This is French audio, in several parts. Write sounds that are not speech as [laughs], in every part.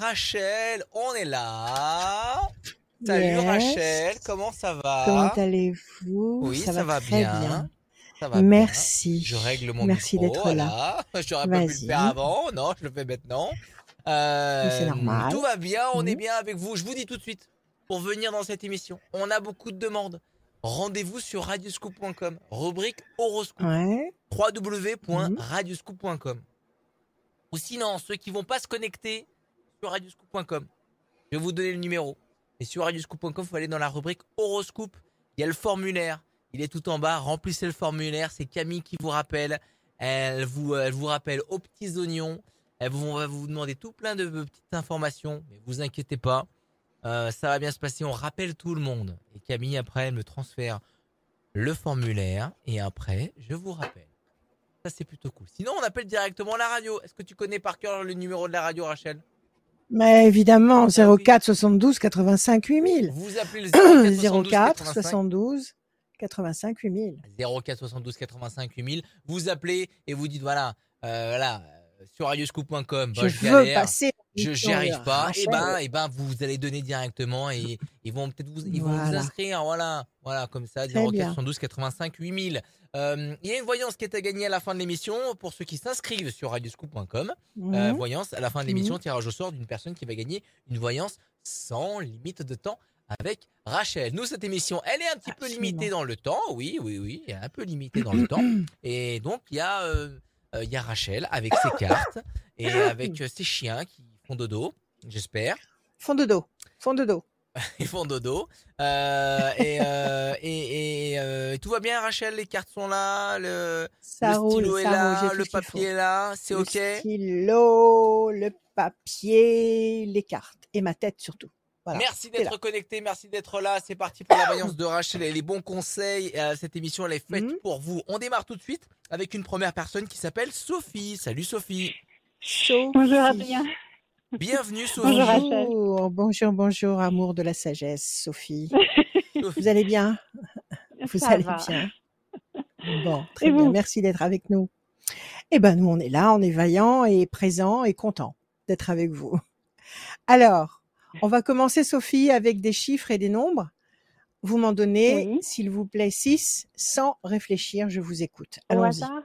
Rachel, on est là. Salut Yes. Rachel, comment ça va Comment allez-vous? Oui, ça, va, très bien. Ça va bien. Merci. Je règle mon Merci d'être là. voilà. [laughs] J'aurais pas pu le faire avant, non, je le fais maintenant. Euh, c'est normal. Tout va bien, on est Mhm. bien avec vous. Je vous dis tout de suite, pour venir dans cette émission, on a beaucoup de demandes. Rendez-vous sur radioscoop.com, rubrique horoscope. Ouais. www.radioscoop.com. Ou sinon, ceux qui vont pas se connecter sur je vais vous donner le numéro. Et sur radioscoop.com, il faut aller dans la rubrique horoscope. Il y a le formulaire. Il est tout en bas. Remplissez le formulaire. C'est Camille qui vous rappelle. Elle vous, elle vous rappelle aux petits oignons. Elle vous, va vous demander tout plein de petites informations. Mais vous inquiétez pas. Euh, ça va bien se passer. On rappelle tout le monde. Et Camille, après, elle me transfère le formulaire. Et après, je vous rappelle. Ça, c'est plutôt cool. Sinon, on appelle directement la radio. Est-ce que tu connais par cœur le numéro de la radio, Rachel? Mais évidemment, Ah oui. 04 72 85 8000. Vous appelez le 04 04 72 72 85 8000. 04 72 85 8000. Vous appelez et vous dites voilà, euh, voilà, euh, sur radioscoop.com, bah, je je veux passer. je j'y arrive pas. Et Rachel. ben, et ben, vous allez donner directement et ils vont peut-être vous, ils vont vous inscrire, voilà, voilà, comme ça, Très 04 bien. 72 85 8000. Euh, Il y a une voyance qui est à gagner à la fin de l'émission pour ceux qui s'inscrivent sur radioscoop.com. Euh, Mhm. voyance, à la fin de Mhm. l'émission, tirage au sort d'une personne qui va gagner une voyance sans limite de temps avec Rachel. Nous, cette émission, elle est un petit peu limitée dans le temps. Oui, oui, oui, elle est un peu limitée dans le temps. [clears throat] Et donc, il y, a, euh, euh, il y a Rachel avec ses cartes et [clears throat] avec euh, ses chiens qui font dodo, j'espère. Dos. Fond de dos. [laughs] Ils font dodo. Euh, et, euh, et, et, euh, tout va bien, Rachel? Les cartes sont là, le, Ça le roule, stylo est ça là, roule, le papier est là, c'est Le OK? stylo, le papier, les cartes. Et ma tête surtout. Voilà. Merci d'être connecté, merci d'être là. C'est parti pour la voyance de Rachel et les bons conseils. Euh, cette émission, elle est faite Mhm. pour vous. On démarre tout de suite avec une première personne qui s'appelle Sophie. Salut Sophie. Sophie. Bonjour Adrien. Bienvenue Sophie. Bonjour. Bonjour, bonjour, bonjour, amour de la sagesse, Sophie. Vous allez bien? Vous Ça allez va. bien? Bon, très Et bien. vous? Merci d'être avec nous. Eh ben, nous, on est là, on est vaillants et présents et contents d'être avec vous. Alors, on va commencer, Sophie, avec des chiffres et des nombres. Vous m'en donnez, Oui. s'il vous plaît, 6 sans réfléchir. Je vous écoute. Allons-y. hasard?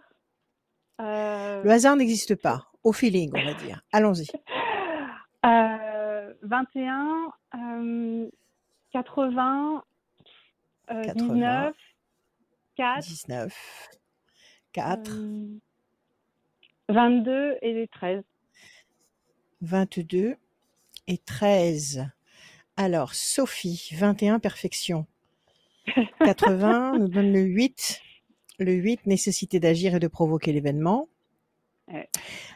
Euh, Le hasard n'existe pas. Au feeling, on va dire. Allons-y. [laughs] euh, 21, euh, 80, euh, 80, 19, 4, 19, 4, euh, 22 et 13. 22 et 13. Alors, Sophie, 21, perfection. [laughs] 80 nous donne le 8. Le 8, nécessité d'agir et de provoquer l'événement. Ouais.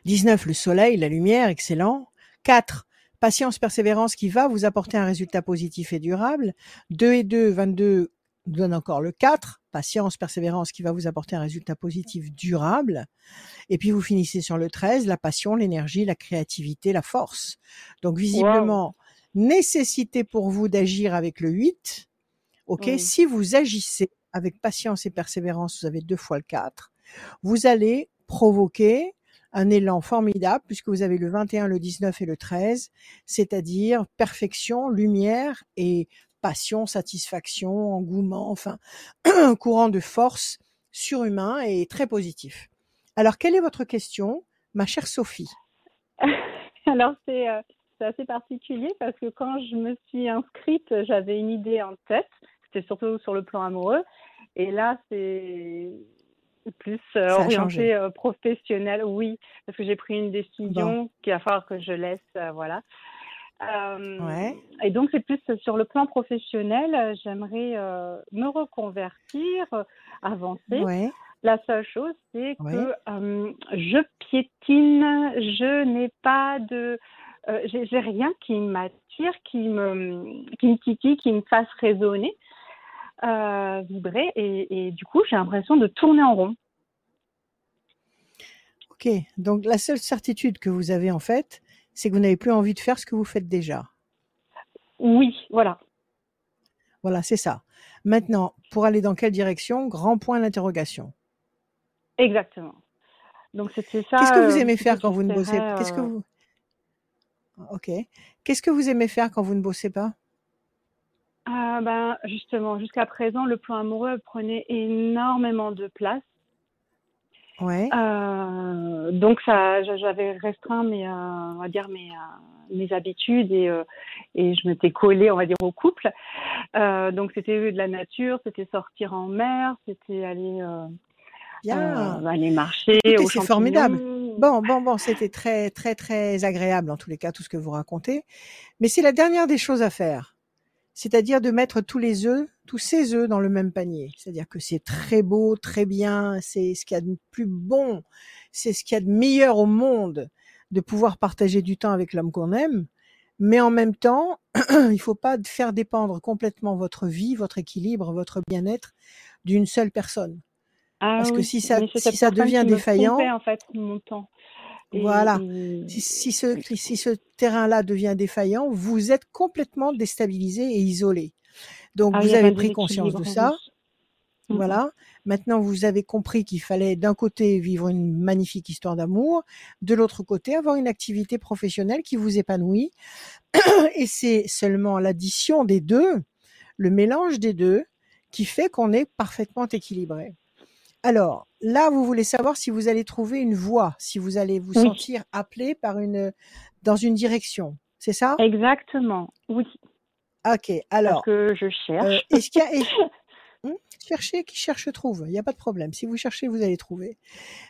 19, le soleil, la lumière, excellent. 4, patience, persévérance qui va vous apporter un résultat positif et durable. 2 et 2, 22 nous donne encore le 4, patience, persévérance qui va vous apporter un résultat positif durable. Et puis vous finissez sur le 13, la passion, l'énergie, la créativité, la force. Donc visiblement, nécessité pour vous d'agir avec le 8. OK, Oui. si vous agissez avec patience et persévérance, vous avez deux fois le 4. Vous allez provoquer un élan formidable puisque vous avez le 21, le 19 et le 13, c'est-à-dire perfection, lumière et passion, satisfaction, engouement, enfin un [clears throat] courant de force surhumain et très positif. Alors, quelle est votre question, ma chère Sophie? [laughs] Alors, c'est euh, c'est assez particulier parce que quand je me suis inscrite, j'avais une idée en tête. C'était surtout sur le plan amoureux. Et là, c'est plus euh, Ça a orienté changé. euh, professionnel. Oui, parce que j'ai pris une décision qu'il va falloir que je laisse. euh, voilà. Euh, Ouais. Et donc, c'est plus sur le plan professionnel. J'aimerais me reconvertir, avancer. Ouais. La seule chose, c'est Ouais. que je piétine, je n'ai pas de, j'ai rien qui m'attire, qui me, qui me titille, qui me fasse résonner, euh, vibrer, et, et du coup, j'ai l'impression de tourner en rond. Ok. Donc, la seule certitude que vous avez en fait, c'est que vous n'avez plus envie de faire ce que vous faites déjà. Oui, voilà. Voilà, c'est ça. Maintenant, pour aller dans quelle direction? Grand point d'interrogation. Exactement. Donc c'était ça. Qu'est-ce que vous euh, aimez faire quand vous ne bossez Qu'est-ce que euh, vous Ok. Qu'est-ce que vous aimez faire quand vous ne bossez pas? Ah ben, justement, jusqu'à présent, le plan amoureux prenait énormément de place. Ouais. Euh, donc ça, j'a- j'avais restreint mes, euh, on va dire mes, euh, mes habitudes et, euh, et je m'étais collée, on va dire, au couple. Donc c'était de la nature, c'était sortir en mer, c'était aller, Bien. aller marcher c'est formidable. Bon, bon, bon, c'était très, très, très agréable en tous les cas, tout ce que vous racontez. Mais c'est la dernière des choses à faire. C'est-à-dire de mettre tous les œufs, tous ces œufs dans le même panier. C'est-à-dire que c'est très beau, très bien, c'est ce qu'il y a de plus bon, c'est ce qu'il y a de meilleur au monde de pouvoir partager du temps avec l'homme qu'on aime. Mais en même temps, [clears throat] il faut pas faire dépendre complètement votre vie, votre équilibre, votre bien-être d'une seule personne. Ah Parce que si ça- si ça devient défaillant- en fait mon temps. Voilà. et- Si, si ce, si ce terrain-là devient défaillant, vous êtes complètement déstabilisé et isolé. Donc Ah, vous avez pris conscience de ça. Mhm. Voilà. Maintenant, vous avez compris qu'il fallait d'un côté vivre une magnifique histoire d'amour, de l'autre côté avoir une activité professionnelle qui vous épanouit. [clears throat] Et c'est seulement l'addition des deux, le mélange des deux, qui fait qu'on est parfaitement équilibré. Alors, là, vous voulez savoir si vous allez trouver une voie, si vous allez vous Oui. sentir appelé par une, dans une direction. C'est ça? Exactement, oui. Ok. Alors, parce que je euh, cherche. est-ce qu'il y a, [laughs] Hmm Cherchez, qui cherche trouve. Il n'y a pas de problème. Si vous cherchez, vous allez trouver.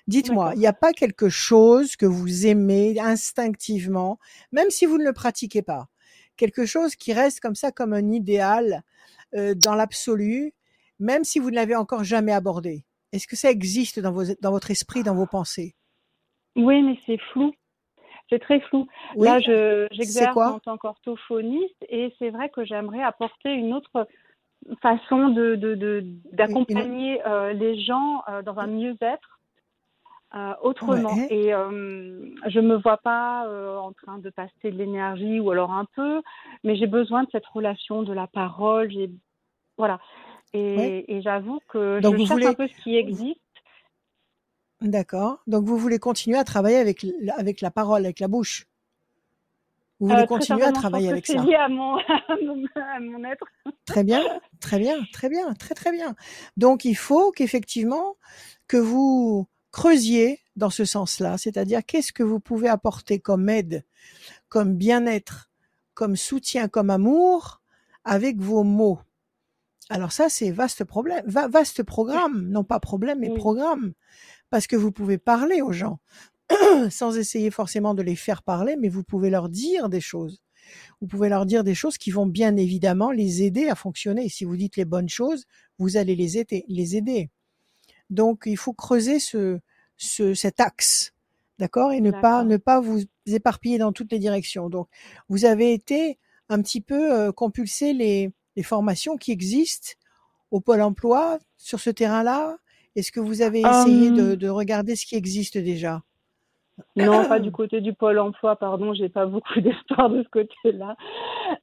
Dites-moi, il n'y a pas quelque chose que vous aimez instinctivement, même si vous ne le pratiquez pas, quelque chose qui reste comme ça, comme un idéal euh, dans l'absolu, même si vous ne l'avez encore jamais abordé? Est-ce que ça existe dans, vos, dans votre esprit, dans vos pensées? Oui, mais c'est flou. C'est très flou. Oui. Là, je, j'exerce en tant qu'orthophoniste et c'est vrai que j'aimerais apporter une autre façon de, de, de- d'accompagner euh, les gens euh, dans un mieux-être euh, autrement. Ouais. Et je me vois pas en train de passer de l'énergie ou alors un peu, mais j'ai besoin de cette relation, de la parole. J'ai voilà. Et, Ouais. et j'avoue que Donc, je vous cherche voulez- un peu ce qui existe. D'accord. Donc vous voulez continuer à travailler avec, la parole, avec la bouche? Vous voulez Euh, continuer à travailler avec ça? C'est lié à mon, [laughs] à mon, à mon être. Très bien, très bien, très bien, très très bien. Donc il faut qu'effectivement que vous creusiez dans ce sens-là, c'est-à-dire qu'est-ce que vous pouvez apporter comme aide, comme bien-être, comme soutien, comme amour avec vos mots? Alors ça c'est vaste problème, va- vaste programme, [laughs] non pas problème mais programme, parce que vous pouvez parler aux gens [clears throat] sans essayer forcément de les faire parler, mais vous pouvez leur dire des choses vous pouvez leur dire des choses qui vont bien évidemment les aider à fonctionner. Si vous dites les bonnes choses, vous allez les aider. Les aider. Donc, il faut creuser ce, ce, cet axe, d'accord, et ne pas ne pas vous éparpiller dans toutes les directions. Donc, vous avez été un petit peu euh, compulser les, les formations qui existent au Pôle Emploi sur ce terrain-là? Est-ce que vous avez essayé de, Hum. de regarder ce qui existe déjà? Non, pas [coughs] du côté du pôle emploi, pardon, j'ai pas beaucoup [laughs] d'espoir de ce côté-là.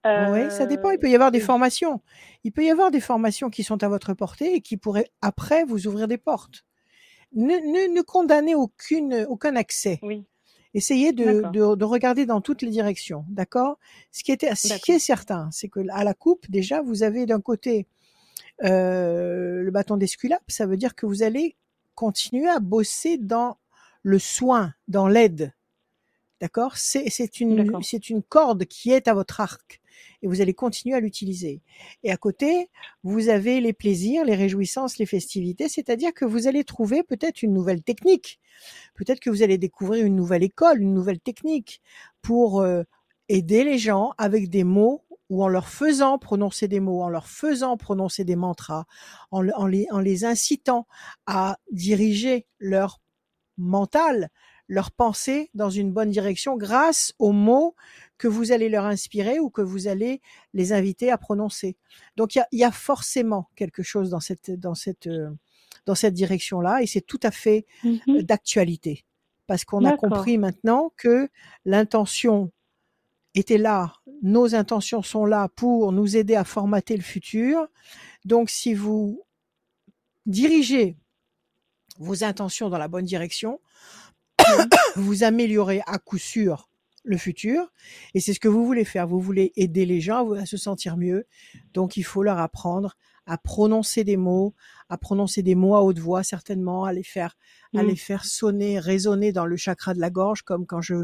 Oui, ça dépend. Il Euh, peut y avoir des formations. Il peut y avoir des formations qui sont à votre portée et qui pourraient après vous ouvrir des portes. Ne, ne, ne condamnez aucune, aucun accès. Oui, Essayez de, de, de regarder dans toutes les directions, d'accord? Ce qui était, ce qui est certain, c'est que à la coupe, déjà, vous avez d'un côté euh, le bâton d'esculape, ça veut dire que vous allez continuer à bosser dans le soin, dans l'aide, d'accord? C'est c'est une D'accord. c'est une corde qui est à votre arc et vous allez continuer à l'utiliser. Et à côté, vous avez les plaisirs, les réjouissances, les festivités, c'est-à-dire que vous allez trouver peut-être une nouvelle technique. Peut-être que vous allez découvrir une nouvelle école, une nouvelle technique pour euh, aider les gens avec des mots ou en leur faisant prononcer des mots, en leur faisant prononcer des mantras, en, le- en les, en les incitant à diriger leur mental, leur pensée dans une bonne direction grâce aux mots que vous allez leur inspirer ou que vous allez les inviter à prononcer. Donc il y a, il y a forcément quelque chose dans cette dans cette euh, dans cette direction-là et c'est tout à fait Mhm. d'actualité parce qu'on a compris maintenant que l'intention était là, nos intentions sont là pour nous aider à formater le futur. Donc si vous dirigez vos intentions dans la bonne direction, [coughs] vous améliorez à coup sûr le futur. Et c'est ce que vous voulez faire. Vous voulez aider les gens à se sentir mieux. Donc, il faut leur apprendre à prononcer des mots, à prononcer des mots à haute voix, certainement, à les faire, à les mmh. faire sonner, résonner dans le chakra de la gorge, comme quand je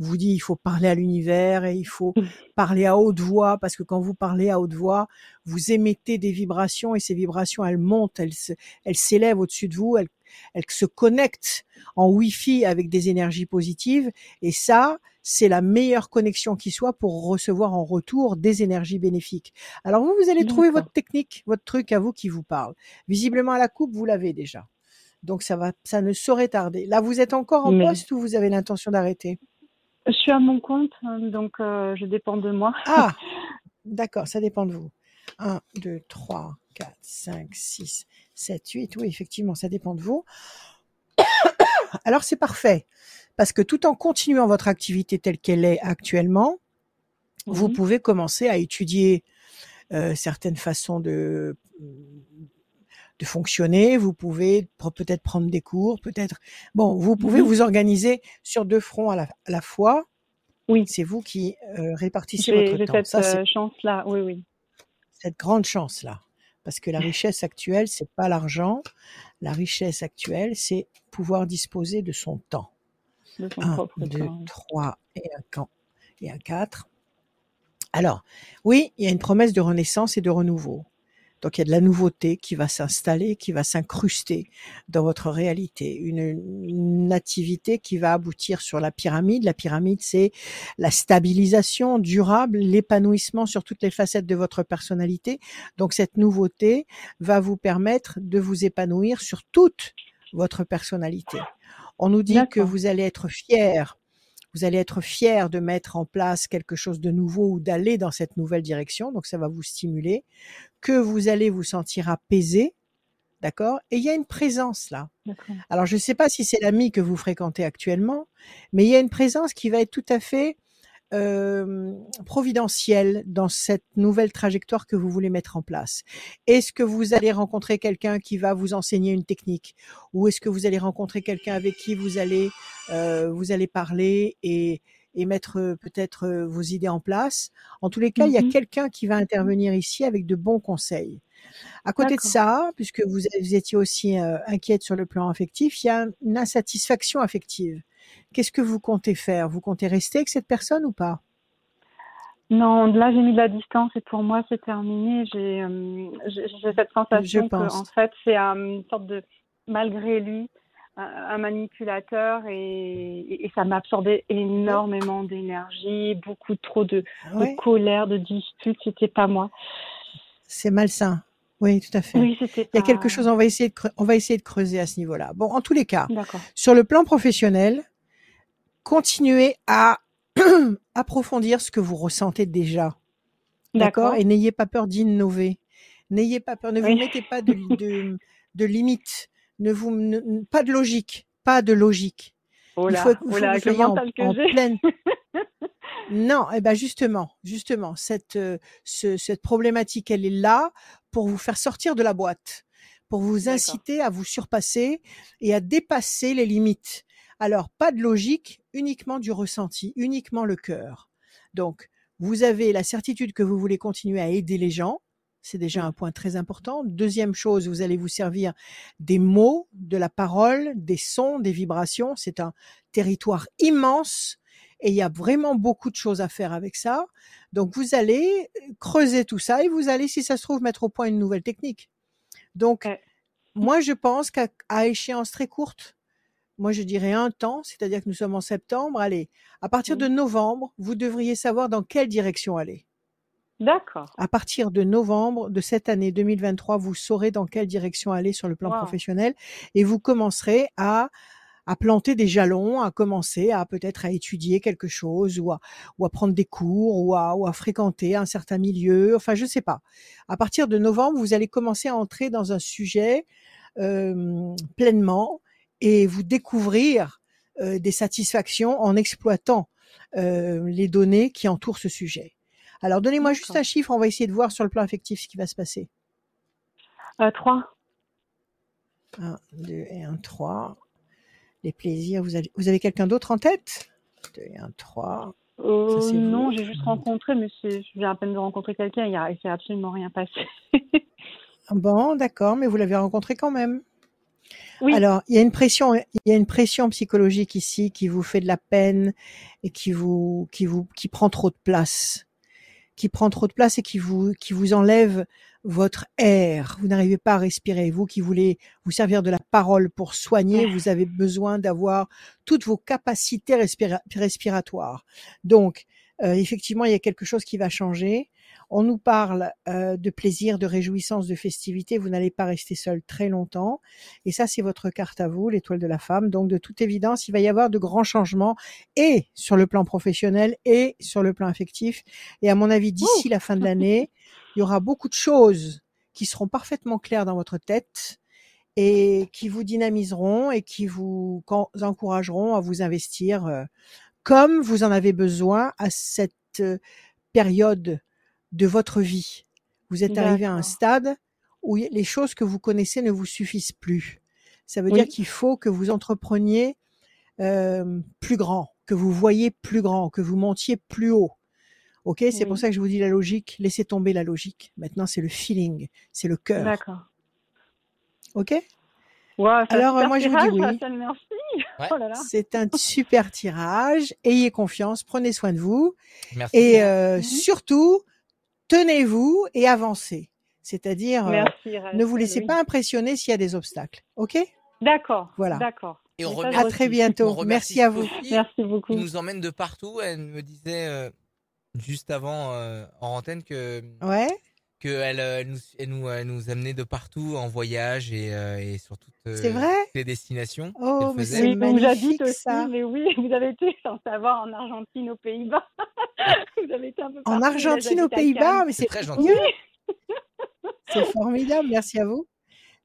vous dis, il faut parler à l'univers et il faut mmh. parler à haute voix, parce que quand vous parlez à haute voix, vous émettez des vibrations et ces vibrations, elles montent, elles, elles s'élèvent au-dessus de vous, elles elle se connecte en Wi-Fi avec des énergies positives et ça, c'est la meilleure connexion qui soit pour recevoir en retour des énergies bénéfiques. Alors vous, vous allez trouver votre technique, votre truc à vous qui vous parle. Visiblement à la coupe, vous l'avez déjà. Donc ça va, ça ne saurait tarder. Là, vous êtes encore en poste ou vous avez l'intention d'arrêter? Je suis à mon compte, hein, donc euh, je dépends de moi. Ah, [laughs] d'accord, ça dépend de vous. 1, 2, 3, 4, 5, 6, 7, 8. Oui, effectivement, ça dépend de vous. [coughs] Alors c'est parfait, parce que tout en continuant votre activité telle qu'elle est actuellement, vous pouvez commencer à étudier euh, certaines façons de de fonctionner. Vous pouvez peut-être prendre des cours, peut-être. Bon, vous pouvez vous organiser sur deux fronts à la, à la fois. Oui. C'est vous qui euh, répartissez votre temps. Cette Ça, euh, chance-là, oui, oui. Cette grande chance-là. Parce que la richesse actuelle, c'est pas l'argent. La richesse actuelle, c'est pouvoir disposer de son temps. De son un, deux, trois et un camp et un quatre. Alors, oui, il y a une promesse de renaissance et de renouveau. Donc il y a de la nouveauté qui va s'installer, qui va s'incruster dans votre réalité, une, une, activité qui va aboutir sur la pyramide. La pyramide, c'est la stabilisation durable, l'épanouissement sur toutes les facettes de votre personnalité. Donc cette nouveauté va vous permettre de vous épanouir sur toute votre personnalité. On nous dit que vous allez être fier vous allez être fier de mettre en place quelque chose de nouveau ou d'aller dans cette nouvelle direction, donc ça va vous stimuler, que vous allez vous sentir apaisé, d'accord? Et il y a une présence là. Alors je ne sais pas si c'est l'ami que vous fréquentez actuellement, mais il y a une présence qui va être tout à fait euh, providentielle dans cette nouvelle trajectoire que vous voulez mettre en place. Est-ce que vous allez rencontrer quelqu'un qui va vous enseigner une technique? Ou est-ce que vous allez rencontrer quelqu'un avec qui vous allez euh, vous allez parler et, et mettre euh, peut-être euh, vos idées en place En tous les cas, il y a mmh quelqu'un qui va intervenir ici avec de bons conseils. À côté de ça, puisque vous, vous étiez aussi euh, inquiète sur le plan affectif, il y a une insatisfaction affective. Qu'est-ce que vous comptez faire? Vous comptez rester avec cette personne ou pas? Non, là j'ai mis de la distance et pour moi c'est terminé. J'ai euh, cette sensation que en fait c'est une sorte de malgré lui un, manipulateur et, ça m'a absorbé énormément d'énergie, beaucoup trop de, de colère, de disputes. C'était pas moi. C'est malsain. Oui, tout à fait. Oui, Il y a quelque chose, on va essayer de, on va essayer de creuser à ce niveau-là. Bon, en tous les cas, sur le plan professionnel, continuez à [clears throat] approfondir ce que vous ressentez déjà. D'accord? Et n'ayez pas peur d'innover. N'ayez pas peur, ne vous mettez pas de, de, de limites. Ne vous, pas de logique. Pas de logique. Oh là, il faut, oh là, que en, pleine. [laughs] non, eh ben justement, justement, cette, euh, ce, cette problématique, elle est là pour vous faire sortir de la boîte, pour vous inciter à vous surpasser et à dépasser les limites. Alors, pas de logique, uniquement du ressenti, uniquement le cœur. Donc, vous avez la certitude que vous voulez continuer à aider les gens. C'est déjà un point très important. Deuxième chose, vous allez vous servir des mots, de la parole, des sons, des vibrations. C'est un territoire immense et il y a vraiment beaucoup de choses à faire avec ça. Donc vous allez creuser tout ça et vous allez, si ça se trouve, mettre au point une nouvelle technique. Donc, moi, je pense qu'à échéance très courte, moi je dirais un temps, c'est-à-dire que nous sommes en septembre, allez, à partir de novembre, vous devriez savoir dans quelle direction aller. D'accord. À partir de novembre de cette année 2023, vous saurez dans quelle direction aller sur le plan professionnel et vous commencerez à à planter des jalons, à commencer à peut-être à étudier quelque chose ou à, ou à prendre des cours ou à, ou à fréquenter un certain milieu. Enfin, je sais pas. À partir de novembre, vous allez commencer à entrer dans un sujet euh, pleinement et vous découvrir euh, des satisfactions en exploitant euh, les données qui entourent ce sujet. Alors, donnez-moi juste un chiffre, on va essayer de voir sur le plan affectif ce qui va se passer. Euh, 3. 1, 2 et 1, 3. Les plaisirs, vous avez, vous avez quelqu'un d'autre en tête? 2 et 1, 3. Euh, Ça, non, j'ai juste rencontré, mais je viens à peine de rencontrer quelqu'un, il y a, il s'est absolument rien passé. Bon, d'accord, mais vous l'avez rencontré quand même. Oui. Alors, il y a une pression, il y a une pression psychologique ici qui vous fait de la peine et qui vous, qui vous, qui prend trop de place, qui prend trop de place et qui vous, qui vous enlève votre air. Vous n'arrivez pas à respirer. Vous qui voulez vous servir de la parole pour soigner, vous avez besoin d'avoir toutes vos capacités respira- respiratoires. Donc, euh, effectivement, il y a quelque chose qui va changer. On nous parle euh, de plaisir, de réjouissance, de festivité. Vous n'allez pas rester seul très longtemps. Et ça, c'est votre carte à vous, l'étoile de la femme. Donc, de toute évidence, il va y avoir de grands changements et sur le plan professionnel et sur le plan affectif. Et à mon avis, d'ici la fin de l'année, [laughs] il y aura beaucoup de choses qui seront parfaitement claires dans votre tête et qui vous dynamiseront et qui vous encourageront à vous investir euh, comme vous en avez besoin à cette euh, période de votre vie. Vous êtes arrivé à un stade où les choses que vous connaissez ne vous suffisent plus. Ça veut Oui. dire qu'il faut que vous entrepreniez euh, plus grand, que vous voyez plus grand, que vous montiez plus haut. Ok, c'est pour ça que je vous dis la logique. Laissez tomber la logique. Maintenant, c'est le feeling, c'est le cœur. D'accord. Ok? Ouais, c'est un Alors, euh, super moi, je vous dis tirage, oui. Merci. [laughs] Ouais. Oh là là. C'est un super tirage. Ayez confiance, prenez soin de vous Merci. et euh, Mhm. surtout tenez-vous et avancez. C'est-à-dire, euh, ne vous laissez oui. pas impressionner s'il y a des obstacles. Ok? D'accord. Voilà. D'accord. Et on remercie- À très bientôt. on Merci à vous. Sophie, Merci beaucoup. qui nous emmène de partout. Elle me disait euh, juste avant euh, en antenne que Ouais. Qu'elle euh, elle nous, elle nous, elle nous amenait de partout en voyage et, euh, et sur toutes, euh, C'est vrai? les destinations Oh, mais c'est Oui, magnifique, aussi, ça. mais oui, [laughs] vous avez été, sans savoir, en Argentine, aux Pays-Bas. [laughs] vous avez été un peu En Argentine, aux Pays-Bas, mais C'est très gentil. Oui, [laughs] c'est formidable. Merci à vous.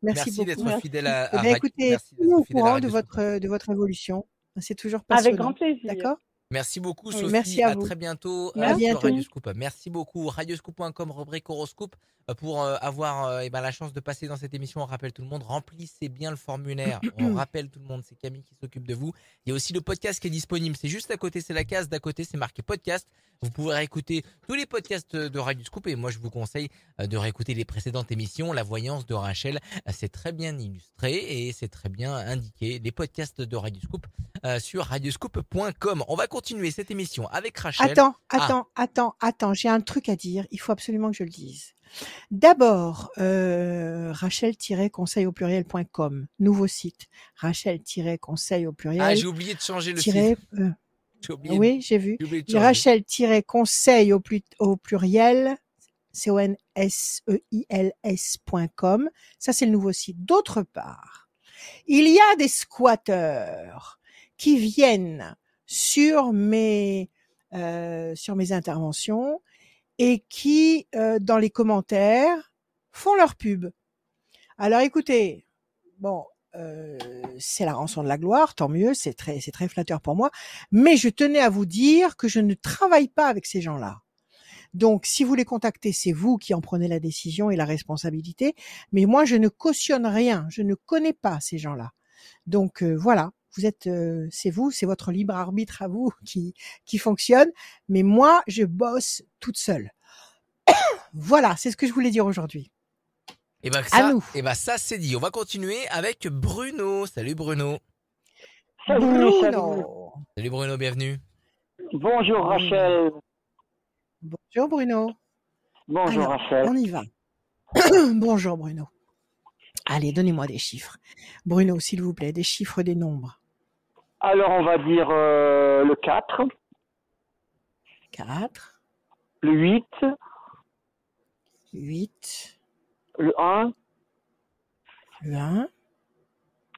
Merci, Merci, d'être fidèle à, Eh à bien, Radio- écoutez, merci au courant de votre de votre évolution. C'est toujours passionnant. avec grand plaisir. D'accord? Merci beaucoup, Sophie. merci à à vous. très bientôt euh, sur. Merci beaucoup. Radioscoop.com, rubrique horoscope, pour euh, avoir euh, eh ben, la chance de passer dans cette émission. On rappelle tout le monde, remplissez bien le formulaire. [clears throat] On rappelle tout le monde, c'est Camille qui s'occupe de vous. Il y a aussi le podcast qui est disponible. C'est juste à côté, c'est la case d'à côté, c'est marqué podcast. Vous pouvez réécouter tous les podcasts de Radioscoop et moi je vous conseille euh, de réécouter les précédentes émissions. La voyance de Rachel, euh, c'est très bien illustré et c'est très bien indiqué. Les podcasts de Radioscoop euh, sur radioscoop.com. On va continuer cette émission avec Rachel. Attends, Ah. attends, attends, attends. J'ai un truc à dire. Il faut absolument que je le dise. D'abord, euh, Rachel-conseil au pluriel.com, nouveau site. Rachel-conseil au pluriel. Ah, j'ai oublié de changer le site. euh, oui, j'ai vu. Rachel-conseil au, plu- au pluriel, C-O-N-S-E-I-L-S.com. Ça, c'est le nouveau site. D'autre part, il y a des squatteurs qui viennent sur mes, euh, sur mes interventions et qui, euh, dans les commentaires, font leur pub. Alors écoutez, bon, euh, c'est la rançon de la gloire, tant mieux, c'est très, c'est très flatteur pour moi. Mais je tenais à vous dire que je ne travaille pas avec ces gens-là. Donc, si vous les contactez, c'est vous qui en prenez la décision et la responsabilité. Mais moi, je ne cautionne rien. Je ne connais pas ces gens-là. Donc euh, voilà, vous êtes, euh, c'est vous, c'est votre libre arbitre à vous [laughs] qui qui fonctionne. Mais moi, je bosse toute seule. [coughs] voilà, c'est ce que je voulais dire aujourd'hui. Et ben À ça, nous. et ben ça c'est dit. On va continuer avec Bruno. Salut Bruno. Salut, salut. Bruno. Salut Bruno, bienvenue. Bonjour Rachel. Bonjour Bruno. Bonjour Alors, Rachel. On y va. [coughs] Bonjour Bruno. Allez, donnez-moi des chiffres. Bruno, s'il vous plaît, des chiffres, des nombres. Alors on va dire euh, le 4, 4, le 8, 8, le 1, le 1,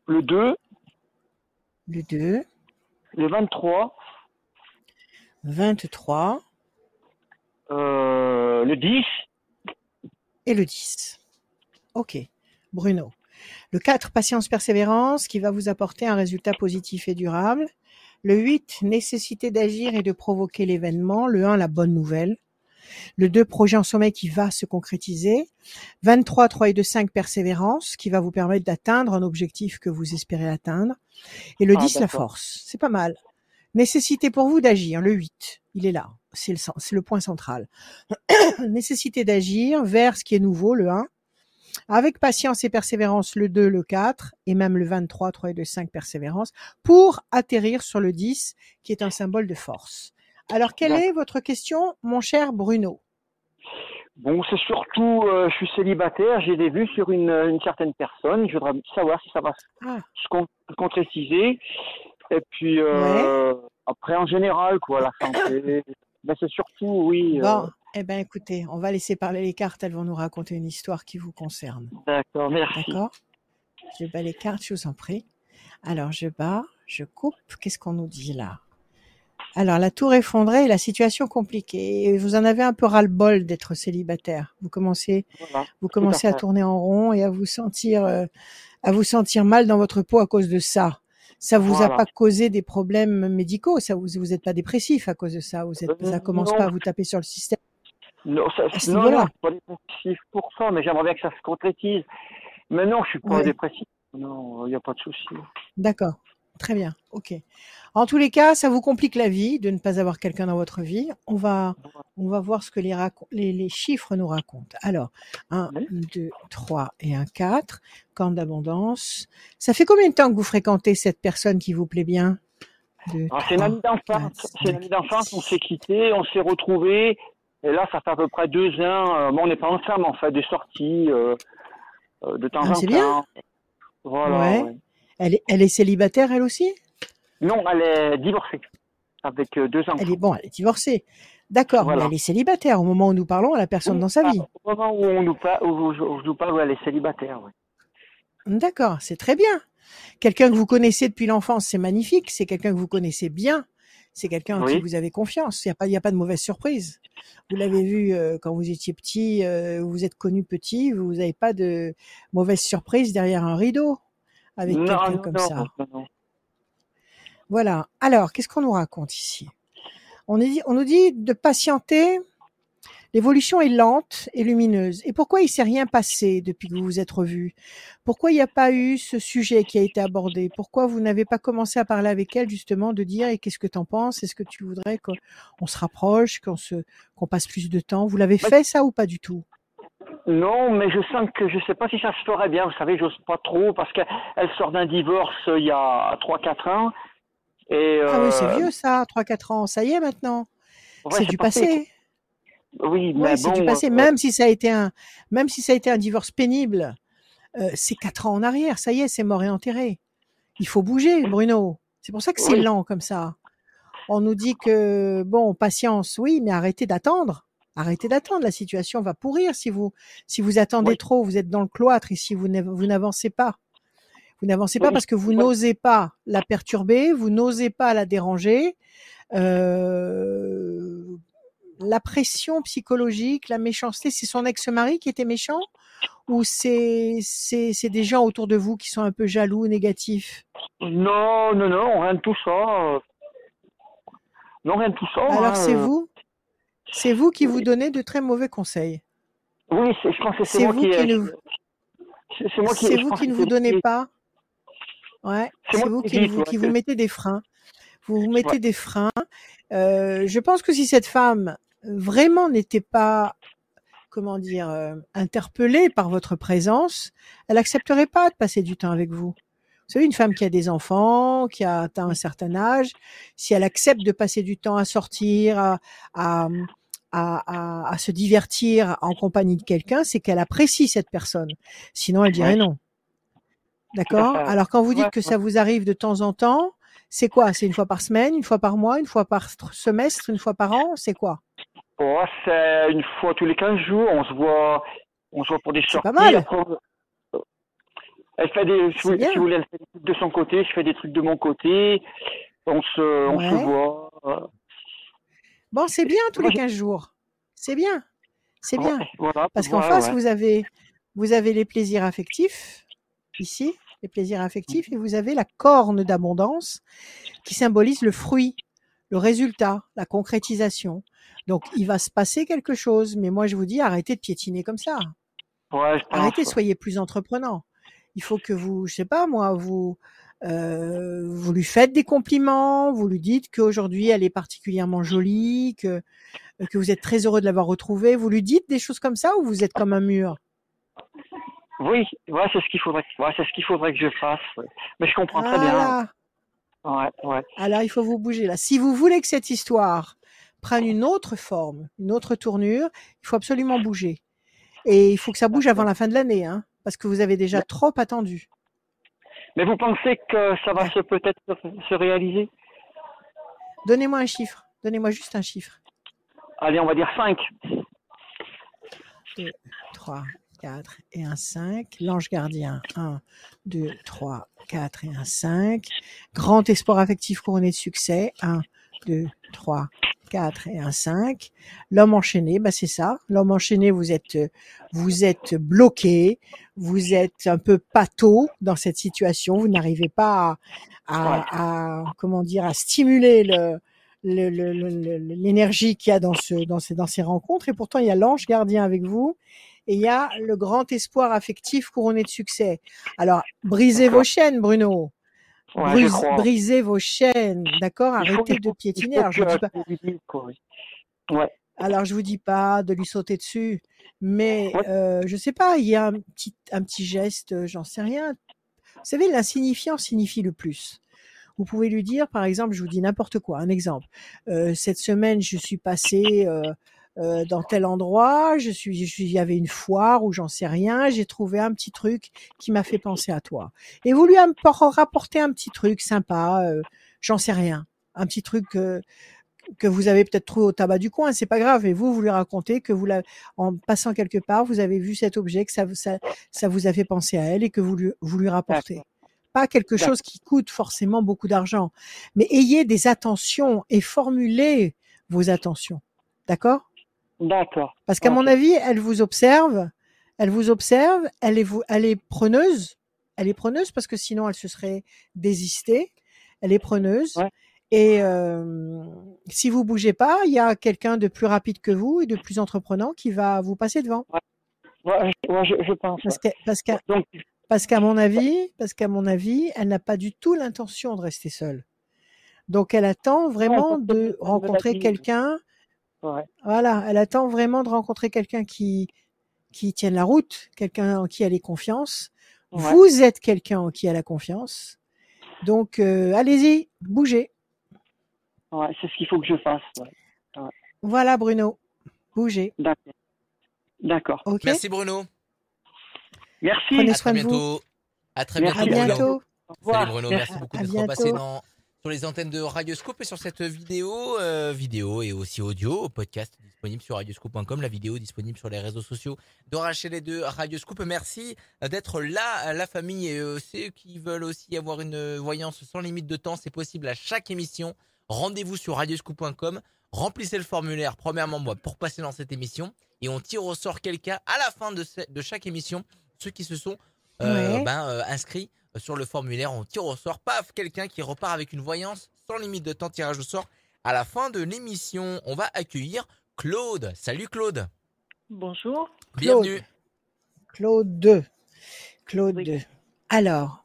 le 2, le 2, le 23, 23 euh, le 10, et le 10. Ok. Bruno. Le 4, patience, persévérance, qui va vous apporter un résultat positif et durable. Le 8, nécessité d'agir et de provoquer l'événement. Le 1, la bonne nouvelle. Le 2, projet en sommeil qui va se concrétiser. 23, 3 et 2, 5, persévérance, qui va vous permettre d'atteindre un objectif que vous espérez atteindre. Et le Ah, 10, la d'accord. force. C'est pas mal. Nécessité pour vous d'agir, le 8. Il est là. C'est le, c'est le point central. [clears throat] Nécessité d'agir vers ce qui est nouveau, le 1. Avec patience et persévérance, le 2, le 4, et même le 23, 3 et 2, 5, persévérance, pour atterrir sur le 10, qui est un symbole de force. Alors, quelle est votre question, mon cher Bruno? Bon, c'est surtout, euh, je suis célibataire, j'ai des vues sur une, une certaine personne. Je voudrais savoir si ça va Ah. se con- concrétiser. Et puis, euh, après, en général, quoi, la santé. Mais c'est surtout, oui. euh, Bon, eh ben écoutez, on va laisser parler les cartes, elles vont nous raconter une histoire qui vous concerne. D'accord, merci. D'accord? Je bats les cartes, je vous en prie. Alors, je bats, je coupe. Qu'est-ce qu'on nous dit là? Alors, la tour effondrée et la situation compliquée. Et vous en avez un peu ras-le-bol d'être célibataire. Vous commencez, Voilà. vous commencez à tourner en rond et à vous sentir, euh, à vous sentir mal dans votre peau à cause de ça. Ça vous a pas causé des problèmes médicaux, ça vous vous êtes pas dépressif à cause de ça, vous êtes Euh, ça commence non. pas à vous taper sur le système. Non, ça, ce non, non, je suis pas dépressif pour ça, mais j'aimerais bien que ça se concrétise. Mais non, je suis pas Ouais. dépressif. Non, il n'y a pas de souci. D'accord. Très bien. OK. En tous les cas, ça vous complique la vie de ne pas avoir quelqu'un dans votre vie. On va, on va voir ce que les, raco- les, les chiffres nous racontent. Alors, 1, Oui. 2, 3 et un 4. Camp d'abondance. Ça fait combien de temps que vous fréquentez cette personne qui vous plaît bien? C'est une amie d'enfance. C'est une amie d'enfance. On s'est quittés, on s'est retrouvés. Et là, ça fait à peu près deux ans. euh, bon, on n'est pas ensemble, on fait des sorties euh, euh, de temps Ah, en c'est temps. bien. Voilà. Ouais. ouais. Elle est, elle est célibataire, elle aussi? Non, elle est divorcée avec deux enfants. Elle est bon, elle est divorcée. D'accord, Voilà. mais elle est célibataire. Au moment où nous parlons, elle a personne Oui, dans sa vie. Au moment où on nous parle, où je, nous parle, elle est célibataire. ouais. D'accord, c'est très bien. Quelqu'un que vous connaissez depuis l'enfance, c'est magnifique. C'est quelqu'un que vous connaissez bien. C'est quelqu'un en qui Oui. vous avez confiance. Il n'y a pas, y a pas de mauvaise surprise. Vous l'avez vu euh, quand vous étiez petit, euh, vous êtes connu petit, vous n'avez pas de mauvaise surprise derrière un rideau avec quelqu'un comme non, ça. non. Voilà. Alors, qu'est-ce qu'on nous raconte ici? On, est dit- on nous dit de patienter. L'évolution est lente et lumineuse. Et pourquoi il s'est rien passé depuis que vous vous êtes revus? Pourquoi il n'y a pas eu ce sujet qui a été abordé? Pourquoi vous n'avez pas commencé à parler avec elle justement de dire et qu'est-ce que tu en penses? Est-ce que tu voudrais qu'on se rapproche, qu'on se qu'on passe plus de temps? Vous l'avez fait ça ou pas du tout? Non, mais je sens que je sais pas si ça se ferait bien. Vous savez, j'ose pas trop parce qu'elle elle sort d'un divorce euh, il y a 3-4 ans. Et, Ah oui, c'est euh, vieux ça, 3-4 ans, ça y est maintenant. ouais, c'est du passé. Oui, mais Oui, c'est bon. du passé. euh, Même si ça a été un, même si ça a été un divorce pénible, euh, c'est quatre ans en arrière. Ça y est, c'est mort et enterré. Il faut bouger, Bruno. C'est pour ça que c'est Oui. lent comme ça. On nous dit que bon, patience, oui, mais arrêtez d'attendre. Arrêtez d'attendre. La situation va pourrir si vous si vous attendez Oui. trop. Vous êtes dans le cloître et si vous n'av- vous n'avancez pas. Vous n'avancez pas Oui. parce que vous Oui. n'osez pas la perturber, vous n'osez pas la déranger. Euh, la pression psychologique, la méchanceté, c'est son ex-mari qui était méchant ou c'est c'est c'est des gens autour de vous qui sont un peu jaloux, négatifs? Non, non, non, rien de tout ça. Non, rien de tout ça. hein, Alors c'est euh. vous? C'est vous qui vous donnez de très mauvais conseils. Oui, c'est- je pense que c'est moi vous qui. C'est moi qui. vous qui ne vous donnez pas. Ouais, C'est vous qui vous, qui mettez des freins. Vous vous mettez Ouais. des freins. Euh, je pense que si cette femme vraiment n'était pas, comment dire, euh, interpellée par votre présence, elle accepterait pas de passer du temps avec vous. Vous savez, une femme qui a des enfants, qui a atteint un certain âge, si elle accepte de passer du temps à sortir, à, à, à, à- se divertir en compagnie de quelqu'un, c'est qu'elle apprécie cette personne. Sinon, elle dirait non. D'accord? Alors, quand vous dites que ça vous arrive de temps en temps, c'est quoi? C'est une fois par semaine, une fois par mois, une fois par tr- semestre, une fois par an? C'est quoi? Oh, c'est une fois tous les 15 jours, on se voit, on se voit pour des sorties. pas mal. après, elle fait des, si vous, bien. si vous voulez, elle fait des trucs de son côté, je fais des trucs de mon côté. On se, on se voit. Bon, c'est bien tous les je- 15 jours. C'est bien. C'est bien. ouais, voilà. Parce qu'en face, ouais. vous avez, vous avez les plaisirs affectifs, ici, les plaisirs affectifs, et vous avez la corne d'abondance qui symbolise le fruit, le résultat, la concrétisation. Donc, il va se passer quelque chose, mais moi, je vous dis, arrêtez de piétiner comme ça. Ouais, je pense. Arrêtez, soyez plus entreprenant. Il faut que vous, je sais pas moi, vous euh, vous lui faites des compliments, vous lui dites qu'aujourd'hui elle est particulièrement jolie, que que vous êtes très heureux de l'avoir retrouvée. Vous lui dites des choses comme ça ou vous êtes comme un mur? Oui, ouais, c'est ce qu'il faudrait, ouais, c'est ce qu'il faudrait que je fasse. ouais. Mais je comprends très bien. Voilà. Ouais, ouais. Alors il faut vous bouger là. Si vous voulez que cette histoire prenne une autre forme, une autre tournure, il faut absolument bouger. Et il faut que ça bouge avant la fin de l'année, hein, parce que vous avez déjà trop attendu. Mais vous pensez que ça va se peut-être se- se réaliser? Donnez-moi un chiffre. Donnez-moi juste un chiffre. Allez, on va dire 5. 3, 4 et un 5. L'ange gardien, 1, 2, 3, 4 et un 5. Grand espoir affectif couronné de succès, 1, 2, 3, 4 et un 5. L'homme enchaîné, bah c'est ça. L'homme enchaîné, vous êtes, euh, vous êtes bloqué, vous êtes un peu pâteau dans cette situation. Vous n'arrivez pas à, à, à- comment dire, à stimuler le, le- le- le- le- l'énergie qu'il y a dans, ce, dans, ces, dans ces rencontres. Et pourtant, il y a l'ange gardien avec vous et il y a le grand espoir affectif couronné de succès. Alors, brisez vos chaînes, Bruno. Ouais, Brise- brisez vos chaînes, d'accord? Arrêtez de piétiner. Alors, je vous dis pas. Ouais. alors, je vous dis pas de lui sauter dessus, mais Ouais. euh, je sais pas, il y a un petit, un petit geste, euh, j'en sais rien. Vous savez, l'insignifiant signifie le plus. Vous pouvez lui dire, par exemple, je vous dis n'importe quoi, un exemple. Euh, cette semaine, je suis passé euh, euh, dans tel endroit, je suis, je suis- il y avait une foire ou j'en sais rien, j'ai trouvé un petit truc qui m'a fait penser à toi. Et vous lui appor- rapportez un petit truc sympa, euh, j'en sais rien, un petit truc euh, que vous avez peut-être trouvé au tabac du coin, c'est pas grave. Et vous, vous lui racontez que vous en passant quelque part, vous avez vu cet objet, que ça, vous- ça, ça vous a fait penser à elle et que vous lui, vous lui rapportez. Pas quelque chose qui coûte forcément beaucoup d'argent, mais ayez des attentions et formulez vos attentions. D'accord? D'accord. Parce qu'à mon avis, elle vous observe, elle vous observe, elle est, vous, elle est preneuse, elle est preneuse parce que sinon elle se serait désistée. Elle est preneuse. Ouais. Et euh, si vous bougez pas, il y a quelqu'un de plus rapide que vous et de plus entreprenant qui va vous passer devant. Ouais, je, ouais, je, je pense. Parce qu'à, mon avis, parce qu'à mon avis, elle n'a pas du tout l'intention de rester seule. Donc elle attend vraiment de rencontrer quelqu'un ouais. Voilà, elle attend vraiment de rencontrer quelqu'un qui qui tienne la route, quelqu'un en qui elle ait confiance. Ouais. Vous êtes quelqu'un en qui elle a confiance. Donc euh, allez-y, bougez. Ouais, c'est ce qu'il faut que je fasse. ouais. Voilà Bruno, bougez. D'accord. Merci Bruno. Merci. Prenez À soin très de vous. bientôt. À très Merci, À bientôt. Bruno. Bientôt. Salut merci beaucoup À d'être bientôt. passé dans, sur les antennes de Radioscope et sur cette vidéo, euh, vidéo et aussi audio, podcast disponible sur radioscope.com, la vidéo disponible sur les réseaux sociaux de Rachel et de Radioscope. Merci d'être là, la famille et euh, ceux qui veulent aussi avoir une voyance sans limite de temps, c'est possible à chaque émission. Rendez-vous sur radioscope.com, remplissez le formulaire premièrement moi pour passer dans cette émission et on tire au sort quelqu'un à la fin de, ce- de chaque émission, ceux qui se sont Ouais. ben, euh, inscrits sur le formulaire, on tire au sort, paf, quelqu'un qui repart avec une voyance sans limite de temps, tirage au sort. À la fin de l'émission, on va accueillir Claude. Salut Claude, Bonjour. bienvenue. Claude 2. Claude Oui. 2. Alors,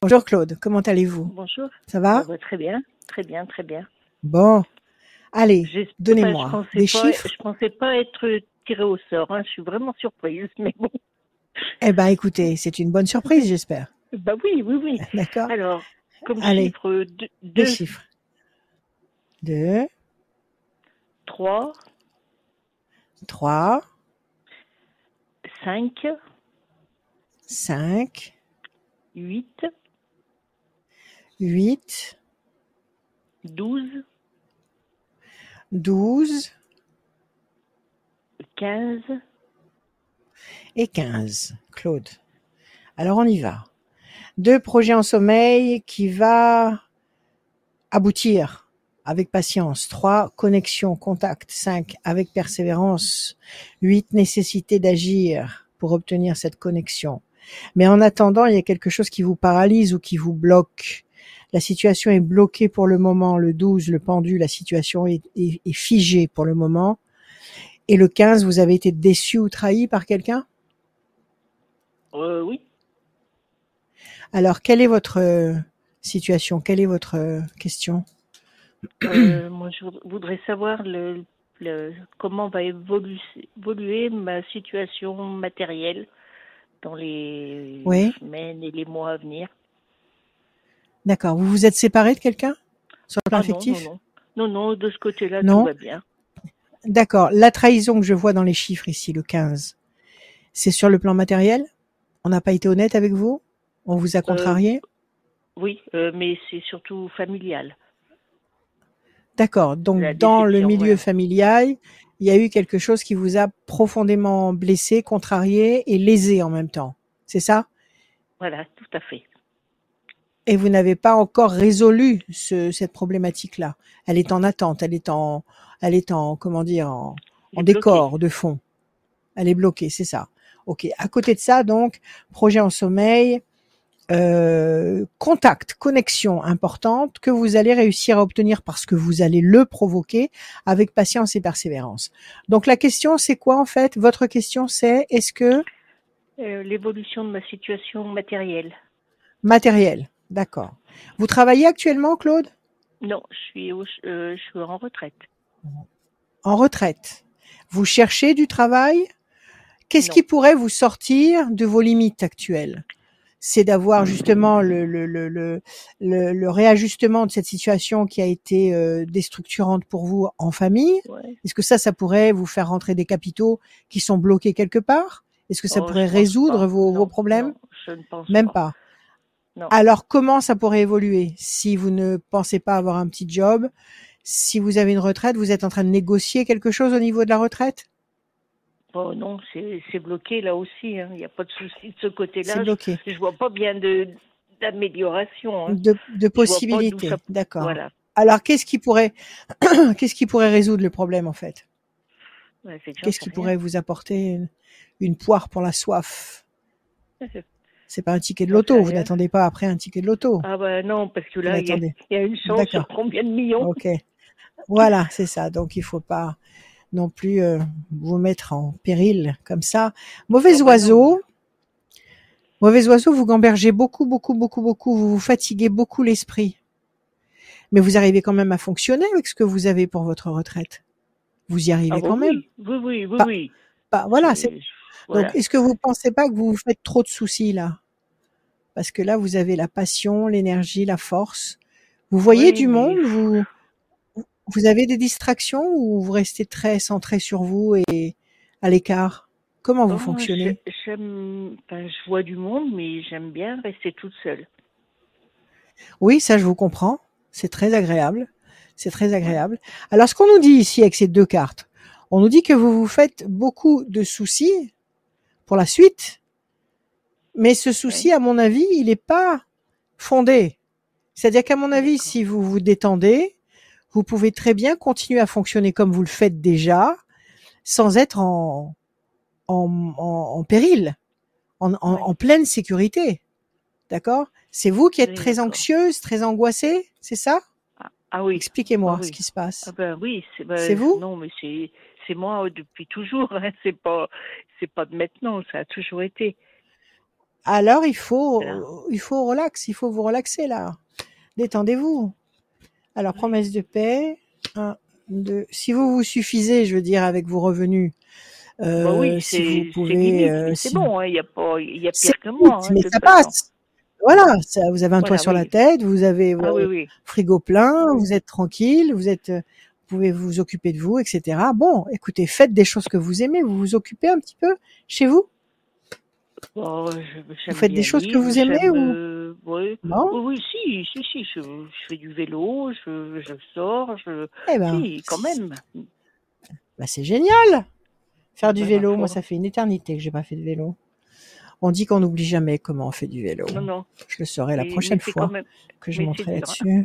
bonjour Claude, comment allez-vous? Bonjour. Ça va? Ça va très bien, très bien, très bien. Bon. Allez, donnez-moi des pas, chiffres. Je pensais pas être tirée au sort. hein. Je suis vraiment surprise, [laughs] mais bon. Eh ben écoutez, c'est une bonne surprise, j'espère. Bah oui, oui, oui. [laughs] D'accord. Alors, comme Allez. chiffre deux- deux, chiffres. 2, trois, 3, cinq, 5, huit, 8, douze, 12 quinze, et 15. Claude. Alors on y va. Deux projets en sommeil qui va aboutir avec patience. 3. Connexion, contact. 5. Avec persévérance. 8. Nécessité d'agir pour obtenir cette connexion. Mais en attendant, il y a quelque chose qui vous paralyse ou qui vous bloque. La situation est bloquée pour le moment. Le 12, le pendu, la situation est figée pour le moment. Et le 15, vous avez été déçu ou trahi par quelqu'un? Euh, oui, Alors, quelle est votre euh, situation? Quelle est votre euh, question? Euh, [clears throat] moi, je voudrais savoir le, le- comment va évolu- évoluer ma situation matérielle dans les Oui. semaines et les mois à venir. D'accord. Vous vous êtes séparé de quelqu'un? Sur le plan Ah non, affectif? non, non, non, non, de ce côté-là, tout va bien. D'accord. La trahison que je vois dans les chiffres ici, le 15, c'est sur le plan matériel? On n'a pas été honnête avec vous? On vous a contrarié? Oui, euh, mais c'est surtout familial. D'accord. Donc, dans le milieu ouais. familial, il y a eu quelque chose qui vous a profondément blessé, contrarié et lésé en même temps. C'est ça? Voilà, tout à fait. Et vous n'avez pas encore résolu ce, cette problématique-là. Elle est en attente. Elle est en, elle est en, comment dire, en, décor de fond. Elle est bloquée, c'est ça. Ok. À côté de ça, donc, projet en sommeil, euh, contact, connexion importante que vous allez réussir à obtenir parce que vous allez le provoquer avec patience et persévérance. Donc la question, c'est quoi en fait? Votre question, c'est est-ce que Euh, L'évolution de ma situation matérielle. matériel D'accord. Vous travaillez actuellement, Claude? Non, je suis, au- euh, je suis en retraite. En retraite. Vous cherchez du travail? Qu'est-ce qui pourrait vous sortir de vos limites actuelles? C'est d'avoir justement le, le, le, le, le- le réajustement de cette situation qui a été euh, déstructurante pour vous en famille. Ouais. Est-ce que ça, ça pourrait vous faire rentrer des capitaux qui sont bloqués quelque part? Est-ce que ça Oh, pourrait résoudre vos, Non, vos problèmes? non, je ne pense Même pas. Non. Alors, comment ça pourrait évoluer si vous ne pensez pas avoir un petit job? Si vous avez une retraite, vous êtes en train de négocier quelque chose au niveau de la retraite? Oh non, c'est bloqué là aussi. hein. Il n'y a pas de souci de ce C'est côté-là. bloqué. Je, je vois pas bien de d'amélioration. hein. De, possibilités. ça- D'accord. Voilà. Alors, qu'est-ce qui pourrait, [clears throat] qu'est-ce qui pourrait résoudre le problème en fait? Ouais, Qu'est-ce qui rien. pourrait vous apporter une, une poire pour la soif? [laughs] C'est pas un ticket de loto. Vous n'attendez pas après un ticket de loto. Ah bah non, parce que là, il y, a- y une chance sur combien de millions? Ok. Voilà, c'est ça. Donc il faut pas non plus euh, vous mettre en péril comme ça. Mauvais oiseau. Mauvais oiseau, vous gambergez beaucoup, beaucoup, beaucoup, beaucoup. Vous vous fatiguez beaucoup l'esprit. Mais vous arrivez quand même à fonctionner avec ce que vous avez pour votre retraite. Vous y arrivez Ah quand même. Oui, oui, oui, Pas- oui. Voilà. c'est- C'est- voilà. Donc, est-ce que vous pensez pas que vous vous faites trop de soucis là? Parce que là, vous avez la passion, l'énergie, la force. Vous voyez Oui, du monde, vous, vous avez des distractions ou vous restez très centré sur vous et à l'écart? Comment vous Oh, fonctionnez? enfin, je vois du monde, mais j'aime bien rester toute seule. Oui, ça, je vous comprends. C'est très agréable. C'est très agréable. Alors, ce qu'on nous dit ici avec ces deux cartes, on nous dit que vous vous faites beaucoup de soucis pour la suite, mais ce souci, à mon avis, il n'est pas fondé. C'est-à-dire qu'à mon avis, si vous vous détendez, vous pouvez très bien continuer à fonctionner comme vous le faites déjà, sans être en, en, en, en péril, en, en, pleine sécurité. D'accord? C'est vous qui êtes Oui, très anxieuse, très angoissée, c'est ça? Ah, ah oui. Expliquez-moi Ah oui. ce qui se passe. Ah ben oui, c'est ben, vous? Non, mais c'est c'est moi depuis toujours. Hein. [laughs] C'est pas c'est pas de maintenant. Ça a toujours été. Alors il faut, il faut relax, il faut vous relaxer là. Détendez-vous. Alors promesse de paix. Un, deux. Si vous vous suffisez, je veux dire avec vos revenus. euh, bah oui, si vous pouvez. euh, si c'est bon. hein. Il y a pas il y a pire que moi. hein, mais ça façon. passe. Voilà, ça, vous avez un toit sur la tête, vous avez Ah oui, frigo plein, vous êtes tranquille, vous êtes, euh, vous pouvez vous occuper de vous, etc. Bon, écoutez, faites des choses que vous aimez, vous vous occupez un petit peu chez vous? Je- j'aime faites des choses que vous aimez ou- Non Oui, oui, si, si, si. Je, je fais du vélo, je, je sors, je. Eh ben, Si, quand même. Bah, c'est génial. Faire du Bah, vélo, moi ça fait une éternité que j'ai pas fait de vélo. On dit qu'on n'oublie jamais comment on fait du vélo. Non, non. Je le saurai la mais- prochaine mais fois même- que je mais monterai là-dessus.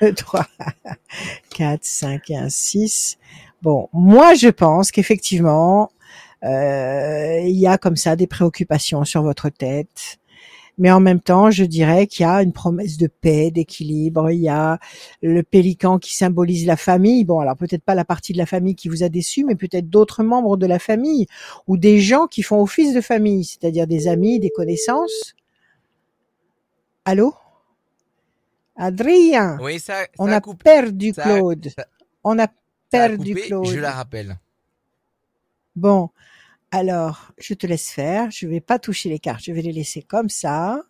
2, 3, 4, 5 et un 6. Bon, moi je pense qu'effectivement, euh, il y a comme ça des préoccupations sur votre tête. Mais en même temps, je dirais qu'il y a une promesse de paix, d'équilibre. Il y a le pélican qui symbolise la famille. Bon, alors peut-être pas la partie de la famille qui vous a déçu, mais peut-être d'autres membres de la famille ou des gens qui font office de famille, c'est-à-dire des amis, des connaissances. Allô? Adrien, Oui, ça, ça on a coupé. perdu Claude. ça- On a perdu coupé, Claude. Je la rappelle. Bon, alors, je te laisse faire. Je vais pas toucher les cartes. Je vais les laisser comme ça.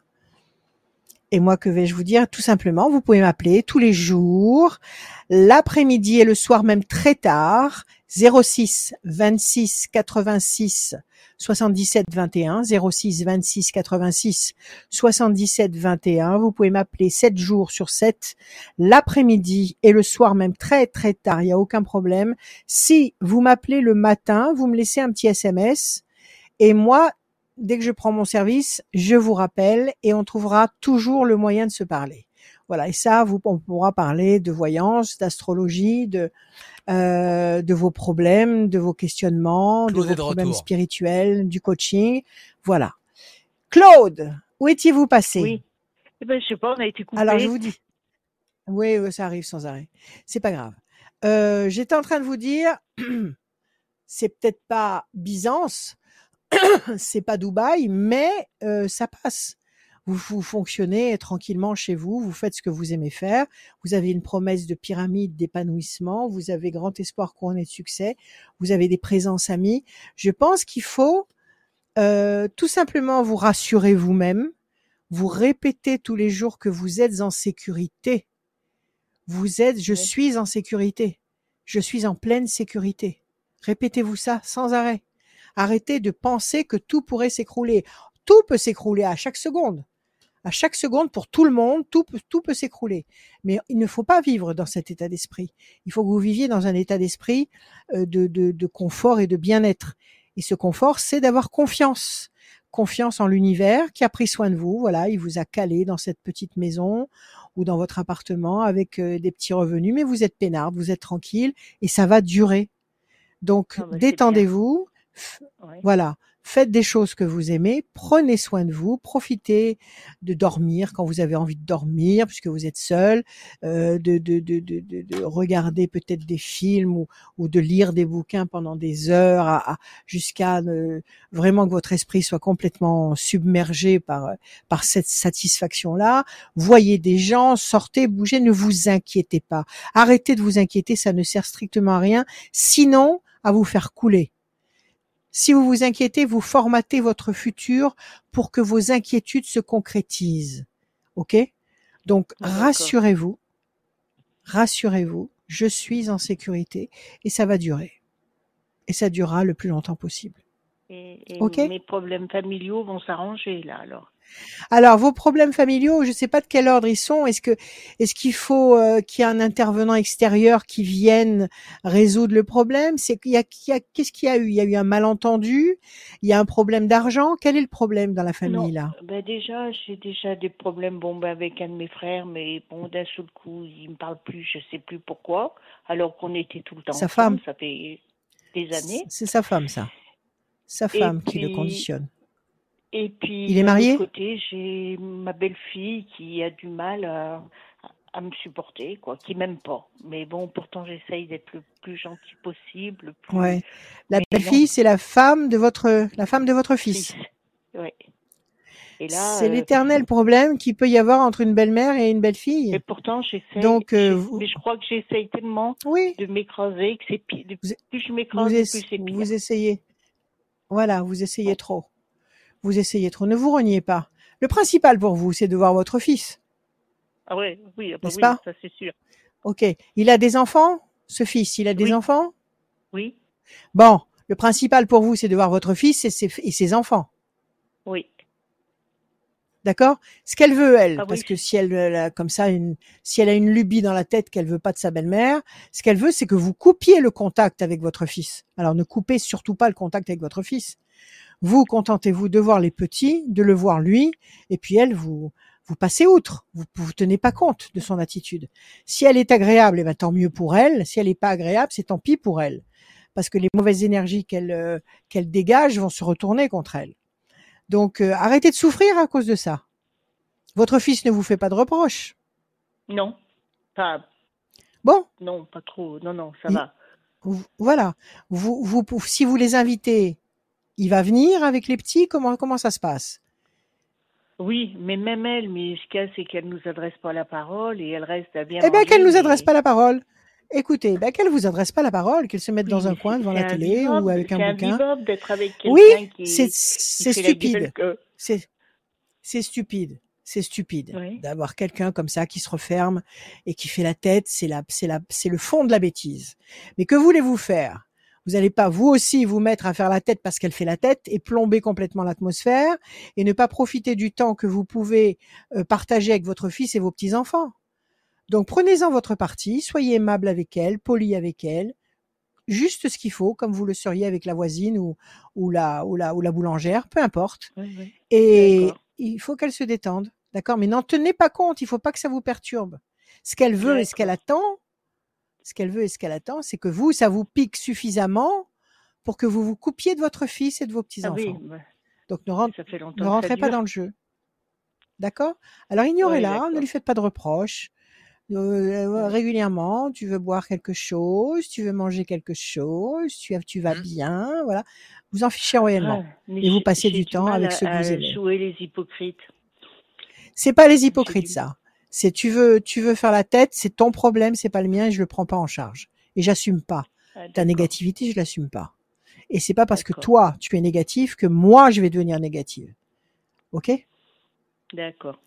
Et moi, que vais-je vous dire? Tout simplement, vous pouvez m'appeler tous les jours, l'après-midi et le soir même très tard, 06 26 86 77 21, 06 26 86 77 21. Vous pouvez m'appeler 7 jours sur 7, l'après-midi et le soir même très très tard, il n'y a aucun problème. Si vous m'appelez le matin, vous me laissez un petit SMS et moi, dès que je prends mon service, je vous rappelle et on trouvera toujours le moyen de se parler. Voilà, et ça, vous, on pourra parler de voyance, d'astrologie, de, euh, de vos problèmes, de vos questionnements, de vos de problèmes retour. spirituels, du coaching. Voilà. Claude, où étiez-vous passé? Oui. Eh ben, je sais pas, on a été coupé. alors je vous dis. Oui, oui, ça arrive sans arrêt. C'est pas grave. Euh, J'étais en train de vous dire, [clears throat] c'est peut-être pas Byzance, [clears throat] c'est pas Dubaï, mais euh, ça passe. Vous, vous fonctionnez tranquillement chez vous, vous faites ce que vous aimez faire, vous avez une promesse de pyramide d'épanouissement, vous avez grand espoir couronné de succès, vous avez des présences amies. Je pense qu'il faut euh, tout simplement vous rassurer vous-même, vous répétez tous les jours que vous êtes en sécurité. Vous êtes, je suis en sécurité. Je suis en pleine sécurité. Répétez-vous ça sans arrêt. Arrêtez de penser que tout pourrait s'écrouler. Tout peut s'écrouler à chaque seconde. À chaque seconde, pour tout le monde, tout peut, tout peut s'écrouler. Mais il ne faut pas vivre dans cet état d'esprit. Il faut que vous viviez dans un état d'esprit euh, de, de, de confort et de bien-être. Et ce confort, c'est d'avoir confiance. Confiance en l'univers qui a pris soin de vous. Voilà, il vous a calé dans cette petite maison ou dans votre appartement avec euh, des petits revenus, mais vous êtes peinarde, vous êtes tranquille et ça va durer. Donc, détendez-vous. Voilà. Faites des choses que vous aimez, prenez soin de vous, profitez de dormir quand vous avez envie de dormir, puisque vous êtes seul, euh, de, de, de, de, de, de regarder peut-être des films ou, ou de lire des bouquins pendant des heures jusqu'à euh, vraiment que votre esprit soit complètement submergé par, par cette satisfaction-là. Voyez des gens, sortez, bougez, ne vous inquiétez pas. Arrêtez de vous inquiéter, ça ne sert strictement à rien, sinon à vous faire couler. Si vous vous inquiétez, vous formatez votre futur pour que vos inquiétudes se concrétisent. OK? Donc, Ah, rassurez-vous. Rassurez-vous. Je suis en sécurité et ça va durer. Et ça durera le plus longtemps possible. Et, mes problèmes familiaux vont s'arranger là alors. Alors, vos problèmes familiaux, je ne sais pas de quel ordre ils sont. Est-ce que, est-ce qu'il faut euh, qu'il y ait un intervenant extérieur qui vienne résoudre le problème? C'est qu'il y a, qu'est-ce qu'il y a eu? Il y a eu un malentendu? Il y a un problème d'argent? Quel est le problème dans la famille là? Ben déjà, j'ai déjà des problèmes bon, ben avec un de mes frères, mais bon, d'un seul coup, il me parle plus, je sais plus pourquoi, alors qu'on était tout le temps Sa ensemble, femme. ça fait des années. C'est sa femme, ça. Sa femme qui le conditionne. Et puis, Il est marié? côté, j'ai ma belle-fille qui a du mal à, à me supporter, quoi, qui m'aime pas. Mais bon, pourtant, j'essaye d'être le plus gentil possible, le plus Ouais. La belle-fille, c'est la femme de votre, la femme de votre fils. Ouais. C'est euh, l'éternel problème qu'il peut y avoir entre une belle-mère et une belle-fille. Et pourtant, j'essaye. Donc, euh, vous- Mais je crois que j'essaye tellement Oui, de m'écraser que c'est pire. Plus je m'écrase, plus c'est pire. vous essayez. Voilà, vous essayez trop. Vous essayez trop. Ne vous reniez pas. Le principal pour vous, c'est de voir votre fils. Ah ouais, oui, ah bah N'est-ce oui, pas? ça c'est sûr. Ok. Il a des enfants, ce fils? Il a des Oui. enfants? Oui, Bon, le principal pour vous, c'est de voir votre fils et ses, et ses enfants. oui. D'accord? Ce qu'elle veut, elle, Ah oui. parce que si elle, elle a comme ça une, si elle a une lubie dans la tête qu'elle veut pas de sa belle-mère, ce qu'elle veut, c'est que vous coupiez le contact avec votre fils. Alors ne coupez surtout pas le contact avec votre fils. Vous contentez-vous de voir les petits, de le voir lui, et puis elle, vous, vous passez outre. Vous, vous tenez pas compte de son attitude. Si elle est agréable, eh ben tant mieux pour elle. Si elle n'est pas agréable, c'est tant pis pour elle, parce que les mauvaises énergies qu'elle euh, qu'elle dégage vont se retourner contre elle. Donc euh, arrêtez de souffrir à cause de ça. Votre fils ne vous fait pas de reproches. Non. Pas, Bon, non, pas trop. Non, non, ça Il- va. voilà. Vous, vous, pou- si vous les invitez, il va venir avec les petits? Comment, comment ça se passe? Oui, mais même elle, mais ce qu'il y a, c'est qu'elle nous adresse pas la parole et elle reste à bien Eh bien, qu'elle nous mais- adresse pas la parole. Écoutez, ben, qu'elle vous adresse pas la parole, qu'elle se mette dans un coin devant la télé ou avec un bouquin. avec Oui, c'est stupide. gueule que- C'est c'est stupide. C'est stupide Oui. d'avoir quelqu'un comme ça qui se referme et qui fait la tête. C'est la, c'est la, c'est le fond de la bêtise. Mais que voulez-vous faire? Vous n'allez pas vous aussi vous mettre à faire la tête parce qu'elle fait la tête et plomber complètement l'atmosphère et ne pas profiter du temps que vous pouvez euh, partager avec votre fils et vos petits enfants. Donc prenez-en votre parti, soyez aimable avec elle, poli avec elle, juste ce qu'il faut, comme vous le seriez avec la voisine ou, ou la, ou la, ou la boulangère, peu importe. Oui, oui. Et il faut qu'elle se détende. D'accord? Mais n'en tenez pas compte. Il faut pas que ça vous perturbe. Ce qu'elle veut et ce qu'elle attend, ce qu'elle veut et ce qu'elle attend, c'est que vous, ça vous pique suffisamment pour que vous vous coupiez de votre fils et de vos Ah petits-enfants. oui, Donc ne, rentre- ne rentrez pas dans le jeu. D'accord? Alors ignorez-la, Ouais, ne lui faites pas de reproches. Euh, Ouais. régulièrement, tu veux boire quelque chose, tu veux manger quelque chose, tu, tu vas Mhm. bien, voilà. Vous en fichez royalement. Ah, Et vous passez du temps avec ceux que vous aimez. jouer les hypocrites. C'est pas les hypocrites, ça. C'est tu veux, tu veux faire la tête, c'est ton problème, c'est pas le mien et je le prends pas en charge. Et j'assume pas. Ah, Ta négativité, je l'assume pas. Et c'est pas parce que toi, tu es négatif que moi, je vais devenir négative. Ok? D'accord.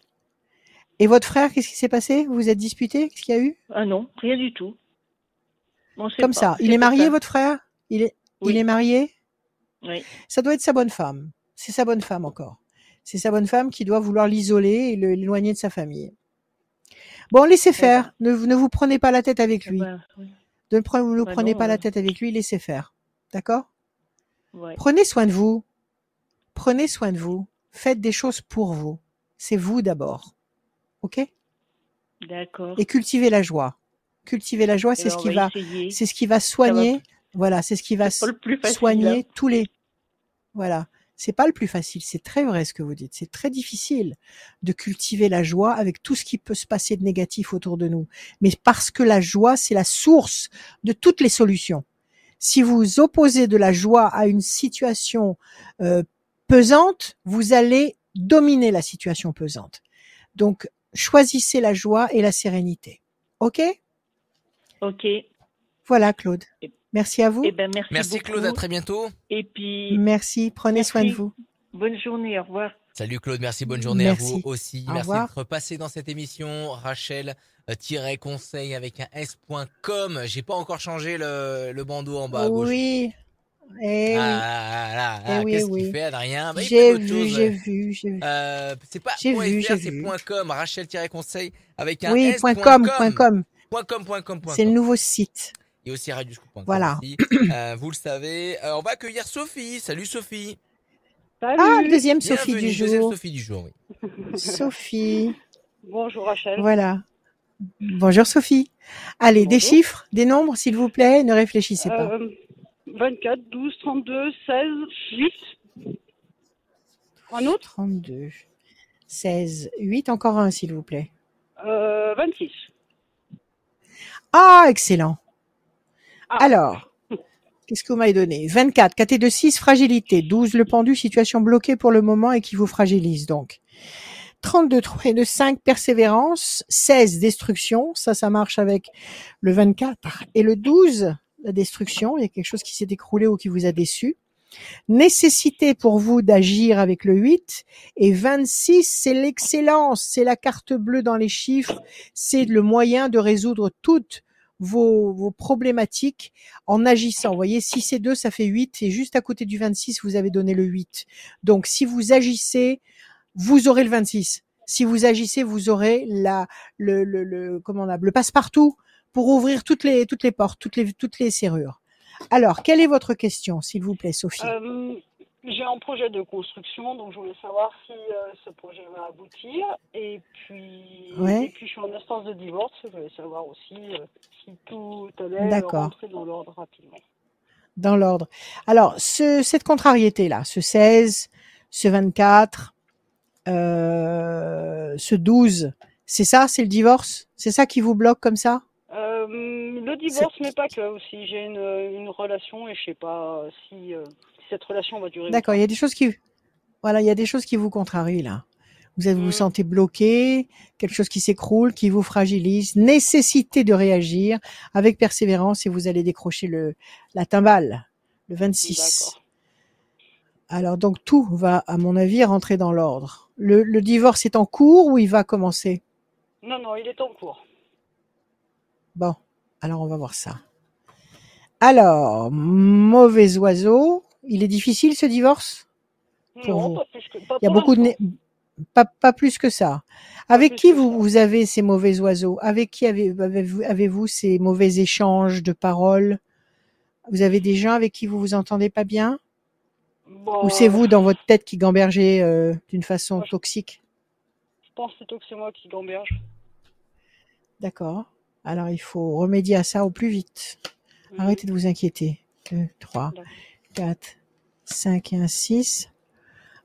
Et votre frère, qu'est-ce qui s'est passé? Vous vous êtes disputé? Qu'est-ce qu'il y a eu? Ah non, rien du tout. Comme pas, ça. Il est marié, ça. votre frère? Il est, il est marié? Oui. Ça doit être sa bonne femme. C'est sa bonne femme encore. C'est sa bonne femme qui doit vouloir l'isoler et l'éloigner de sa famille. Bon, laissez faire. Ne, ne vous prenez pas la tête avec Eh lui. ben, oui. Ne ne Bah prenez non, pas la euh. tête avec lui, laissez faire. D'accord? Ouais. Prenez soin de vous. Prenez soin de vous. Faites des choses pour vous. C'est vous d'abord. OK? D'accord. Et cultivez la joie. Cultivez la joie, c'est ce qui va c'est ce qui va soigner. Voilà, c'est ce qui va C'est pas le plus facile, soigner tous les Voilà, c'est pas le plus facile, c'est très vrai ce que vous dites. C'est très difficile de cultiver la joie avec tout ce qui peut se passer de négatif autour de nous. Mais parce que la joie, c'est la source de toutes les solutions. Si vous opposez de la joie à une situation euh, pesante, vous allez dominer la situation pesante. Donc, choisissez la joie et la sérénité. OK? Ok. Voilà, Claude. Merci à vous. Eh ben, merci. Claude, à très bientôt. Et puis, Merci. Prenez soin de vous. bonne journée. Au revoir. Salut Claude, merci, bonne journée à Merci. vous aussi. Au merci d'être passé dans cette émission. Rachel euh, avec un s.com. J'ai pas encore changé le, le bandeau en bas à gauche. Oui. Eh Ah, oui. là, là, Eh là, oui, qu'est-ce oui. qu'il fait Adrien? Bah, J'ai vu, j'ai vu, j'ai vu. Euh, c'est pas J'ai .fr, vu, c'est. .com. Rachel-conseil avec un Oui, s. point .com, point .com. Point .com, point .com, point C'est le .com. nouveau site. Et aussi radioscoop.com. Voilà. aussi. [clears throat] Euh, vous le savez. Euh, on va accueillir Sophie. Salut Sophie. Salut. Ah, deuxième Sophie Bienvenue, du deuxième jour. Sophie du jour, oui. Sophie. Bonjour Rachel. Voilà. Bonjour Sophie. Allez, des chiffres, des nombres, s'il vous plaît. Ne réfléchissez pas. Euh, 24, 12, 32, 16, 8. Un autre 32, 16, 8, encore un, s'il vous plaît. euh, 26. Ah, excellent. Ah. Alors, qu'est-ce que vous m'avez donné? 24, KT de 6, fragilité. 12, le pendu, situation bloquée pour le moment et qui vous fragilise donc. 32, 3 et de 5, persévérance. 16, destruction. Ça, ça marche avec le 24. Et le 12, la destruction. Il y a quelque chose qui s'est écroulé ou qui vous a déçu. Nécessité pour vous d'agir avec le 8. Et 26, c'est l'excellence. C'est la carte bleue dans les chiffres. C'est le moyen de résoudre toutes vos, vos problématiques en agissant. Vous voyez, 6 et 2, ça fait 8. Et juste à côté du 26, vous avez donné le 8. Donc, si vous agissez, vous aurez le 26. Si vous agissez, vous aurez la, le, le, le, comment le passe-partout pour ouvrir toutes les, toutes les portes, toutes les, toutes les serrures. Alors, quelle est votre question, s'il vous plaît, Sophie? Euh, J'ai un projet de construction, donc je voulais savoir si euh, ce projet va aboutir. Et puis, Ouais. et puis je suis en instance de divorce. Je voulais savoir aussi euh, si tout allait rentrer dans l'ordre rapidement. dans l'ordre. Alors, ce, cette contrariété-là, ce 16, ce 24, euh, ce 12, c'est ça, c'est le divorce? C'est ça qui vous bloque comme ça? Euh, le divorce, mais pas que aussi. J'ai une, une relation et je sais pas si, euh, si cette relation va durer. D'accord, il y a des choses qui, voilà, il y a des choses qui vous contrarient là. Vous êtes- vous vous Mm. sentez bloqué, quelque chose qui s'écroule, qui vous fragilise, nécessité de réagir avec persévérance et vous allez décrocher le la timbale, le 26. D'accord. Alors donc tout va, à mon avis, rentrer dans l'ordre. Le, le divorce est en cours ou il va commencer? Non, non, il est en cours. Bon, alors on va voir ça. Alors, mauvais oiseau, il est difficile ce divorce? Pour non, vous. pas plus que pas Il y a beaucoup de né- pas, pas plus que ça. Avec qui vous, avez ces mauvais oiseaux? Avec qui avez- avez-vous avez-vous ces mauvais échanges de paroles? Vous avez des gens avec qui vous vous entendez pas bien? Ou c'est vous dans votre tête qui gambergez euh, d'une façon Moi, toxique? Je pense plutôt que c'est moi qui gamberge. D'accord. Alors il faut remédier à ça au plus vite. Mhm. Arrêtez de vous inquiéter. 2, 3, D'accord. 4, 5 et un 6.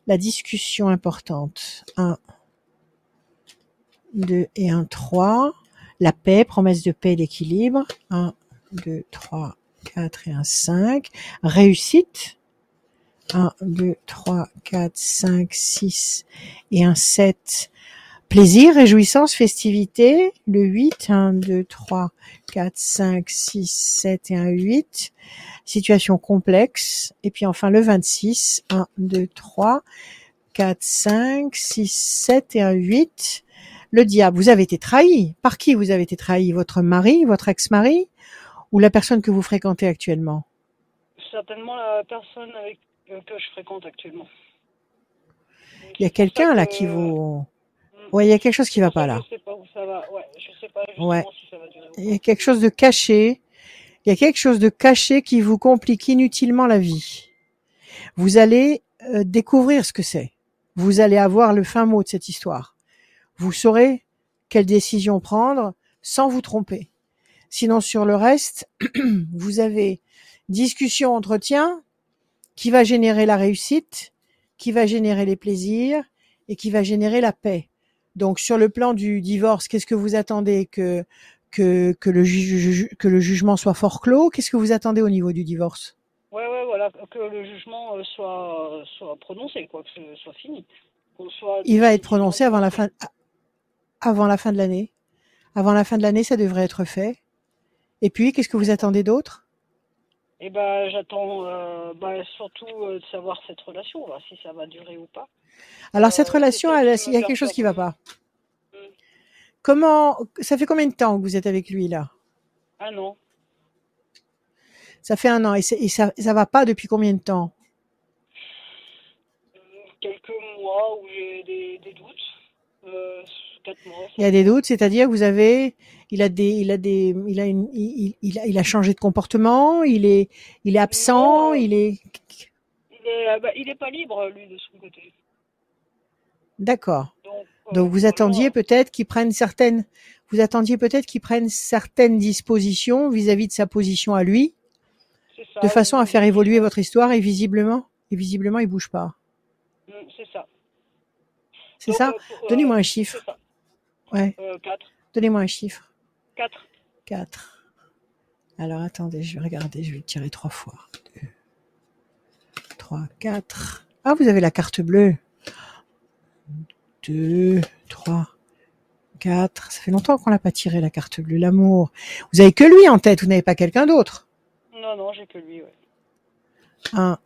La discussion importante. 1, 2 et un 3. La paix, promesse de paix et d'équilibre. 1, 2, 3, 4 et un 5. Réussite. 1, 2, 3, 4, 5, 6 et un 7. Plaisir, réjouissance, festivité. Le 8, 1, 2, 3, 4, 5, 6, 7 et un 8. Situation complexe. Et puis enfin le 26, 1, 2, 3, 4, 5, 6, 7 et un 8. Le diable, vous avez été trahi. Par qui vous avez été trahi? Votre mari, votre ex-mari ou la personne que vous fréquentez actuellement? Certainement la personne avec euh, que je fréquente actuellement. Il y a quelqu'un là que- qui vous... Ouais, il y a quelque chose qui va C'est pour pas là. que Je sais pas où ça va. Ouais, je sais pas justement Ouais. si ça va durer. ou Il y a quelque chose de caché. Il y a quelque chose de caché qui vous complique inutilement la vie. Vous allez euh, découvrir ce que c'est. Vous allez avoir le fin mot de cette histoire. Vous saurez quelle décision prendre sans vous tromper. Sinon, sur le reste, [clears throat] vous avez discussion, entretien qui va générer la réussite, qui va générer les plaisirs et qui va générer la paix. Donc, sur le plan du divorce, qu'est-ce que vous attendez que que, que, le, que le jugement soit fort clos Qu'est-ce que vous attendez au niveau du divorce? Ouais, ouais, voilà, que le jugement euh, soit soit prononcé, quoi, que ce soit fini, qu'on soit. Il va être prononcé avant la fin, avant la fin de l'année. Avant la fin de l'année, ça devrait être fait. Et puis, qu'est-ce que vous attendez d'autre? Et ben, j'attends, euh, bah, surtout euh, de savoir cette relation, là, si ça va durer ou pas. Alors, cette Euh, relation, elle- il y a quelque chose qui va perturbe. pas. Mm. Comment Ça fait combien de temps que vous êtes avec lui là? Ah non, Ça fait un an et, ça, ça va pas depuis combien de temps? Quelques mois où j'ai des, des doutes, quatre mois. Il y a des doutes, c'est-à-dire que vous avez, il a des, il a des, il a une, il, il a, il a changé de comportement, il est, il est absent, il est, Il est, euh, bah, il est pas libre, lui, de son côté. d'accord. Donc, euh, Donc vous attendiez peut-être qu'il prenne certaines, vous attendiez peut-être qu'il prenne certaines dispositions vis-à-vis de sa position à lui, ça, de façon à faire évoluer votre histoire et visiblement, et visiblement il bouge pas. Mm, C'est ça. C'est ça? Euh, Donnez-moi un chiffre. Ça. Ouais, Euh, 4. donnez-moi un chiffre. 4. 4. Alors attendez, je vais regarder, je vais le tirer trois fois. 2, 3, 4. Ah, vous avez la carte bleue. 2, 3, 4. Ça fait longtemps qu'on l'a pas tiré la carte bleue, l'amour. Vous avez que lui en tête, vous n'avez pas quelqu'un d'autre. Non, non, j'ai que lui, ouais. 1,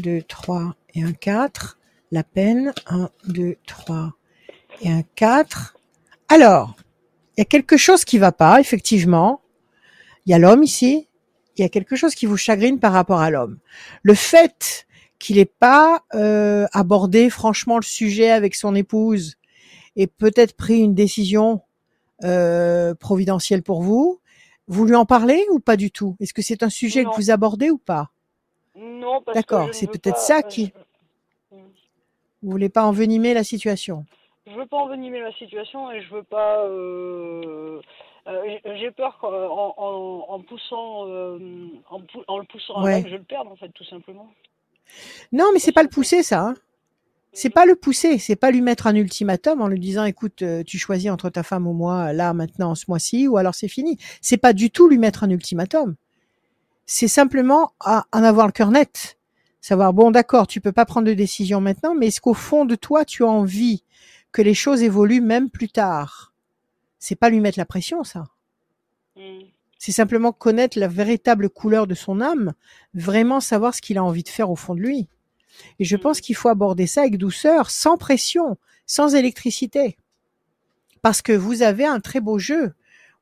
2, 3 et un 4. La peine. 1, 2, 3 et un 4. Alors, il y a quelque chose qui va pas, effectivement. Il y a l'homme ici. Il y a quelque chose qui vous chagrine par rapport à l'homme. Le fait qu'il n'ait pas euh, abordé franchement le sujet avec son épouse et peut-être pris une décision euh, providentielle pour vous, vous lui en parlez ou pas du tout? Est-ce que c'est un sujet Non. que vous abordez ou pas? Non, parce D'accord, c'est peut-être ça euh, qui- Vous voulez pas envenimer la situation? Je veux pas envenimer la situation et je veux pas. euh, euh, j'ai- peur qu'en en, en, poussant, euh, en, en le poussant Ouais. je le perde en fait, tout simplement. Non, mais c'est pas le pousser, ça. Hein. C'est pas le pousser, c'est pas lui mettre un ultimatum en lui disant, écoute, euh, tu choisis entre ta femme ou moi, là, maintenant, ce mois-ci, ou alors c'est fini. C'est pas du tout lui mettre un ultimatum. C'est simplement à, en avoir le cœur net. Savoir, bon, d'accord, tu peux pas prendre de décision maintenant, mais est-ce qu'au fond de toi, tu as envie que les choses évoluent même plus tard. C'est pas lui mettre la pression, ça. Mm. C'est simplement connaître la véritable couleur de son âme, vraiment savoir ce qu'il a envie de faire au fond de lui. Et je pense qu'il faut aborder ça avec douceur, sans pression, sans électricité. Parce que vous avez un très beau jeu.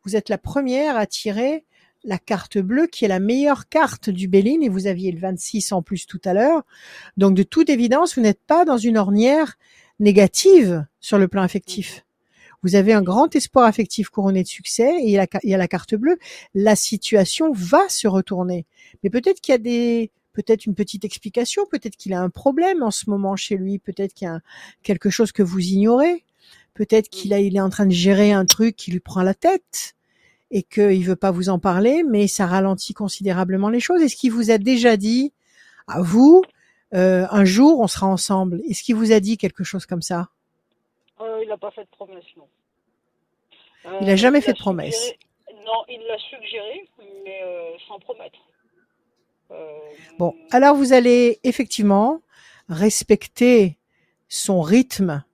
Vous êtes la première à tirer la carte bleue qui est la meilleure carte du Béline et vous aviez le 26 en plus tout à l'heure. Donc de toute évidence, vous n'êtes pas dans une ornière négative sur le plan affectif. Vous avez un grand espoir affectif couronné de succès et il y a la, il y a la carte bleue. La situation va se retourner. Mais peut-être qu'il y a des, peut-être une petite explication, peut-être qu'il a un problème en ce moment chez lui, peut-être qu'il y a quelque chose que vous ignorez, peut-être qu'il a, il est en train de gérer un truc qui lui prend la tête et qu'il veut pas vous en parler, mais ça ralentit considérablement les choses. Est-ce qu'il vous a déjà dit, à vous, euh, un jour on sera ensemble Est-ce qu'il vous a dit quelque chose comme ça? Euh, il n'a pas fait de promesse, non. Euh, Il a jamais fait l'a de promesse. Non, il l'a suggéré, mais euh, sans promettre. Euh, Bon, alors vous allez effectivement respecter son rythme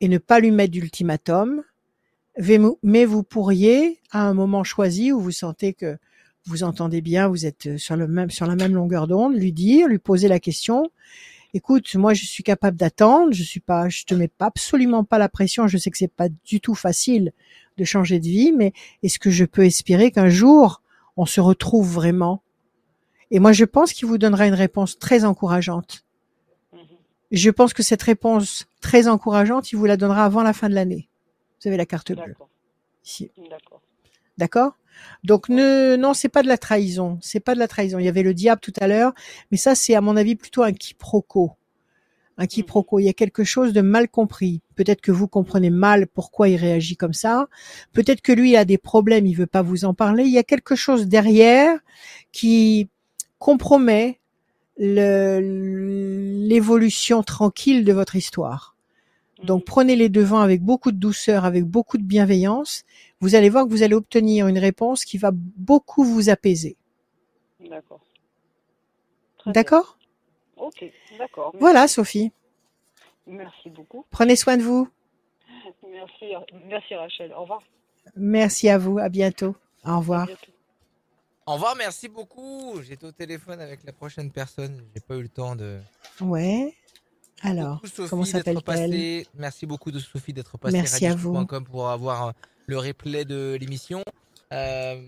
et ne pas lui mettre d'ultimatum, mais vous- mais vous pourriez, à un moment choisi où vous sentez que vous entendez bien, vous êtes sur, le même, sur la même longueur d'onde, lui dire, lui poser la question. Écoute, moi je suis capable d'attendre, je suis pas, je te mets pas absolument pas la pression, je sais que c'est pas du tout facile de changer de vie, mais est-ce que je peux espérer qu'un jour on se retrouve vraiment? Et moi je pense qu'il vous donnera une réponse très encourageante. mhm. Je pense que cette réponse très encourageante, il vous la donnera avant la fin de l'année. Vous avez la carte bleue ici. d'accord. D'accord? Donc ne non, c'est pas de la trahison, c'est pas de la trahison. Il y avait le diable tout à l'heure, mais ça c'est à mon avis plutôt un quiproquo. Un quiproquo, il y a quelque chose de mal compris. Peut-être que vous comprenez mal pourquoi il réagit comme ça. Peut-être que lui il a des problèmes, il veut pas vous en parler. Il y a quelque chose derrière qui compromet l'évolution tranquille de votre histoire. Donc prenez les devants avec beaucoup de douceur, avec beaucoup de bienveillance. Vous allez voir que vous allez obtenir une réponse qui va beaucoup vous apaiser. D'accord. D'accord? Ok, d'accord. Voilà, Sophie. Merci beaucoup. Prenez soin de vous. Merci, merci Rachel. Au revoir. Merci à vous. À bientôt. Au revoir. bientôt. Au revoir, merci beaucoup. J'étais au téléphone avec la prochaine personne. J'ai pas eu le temps de. Ouais. Alors, Beaucoup, Sophie, comment s'appelle-t-elle? Merci beaucoup de Sophie d'être passée Merci à vous. pour avoir le replay de l'émission. Euh,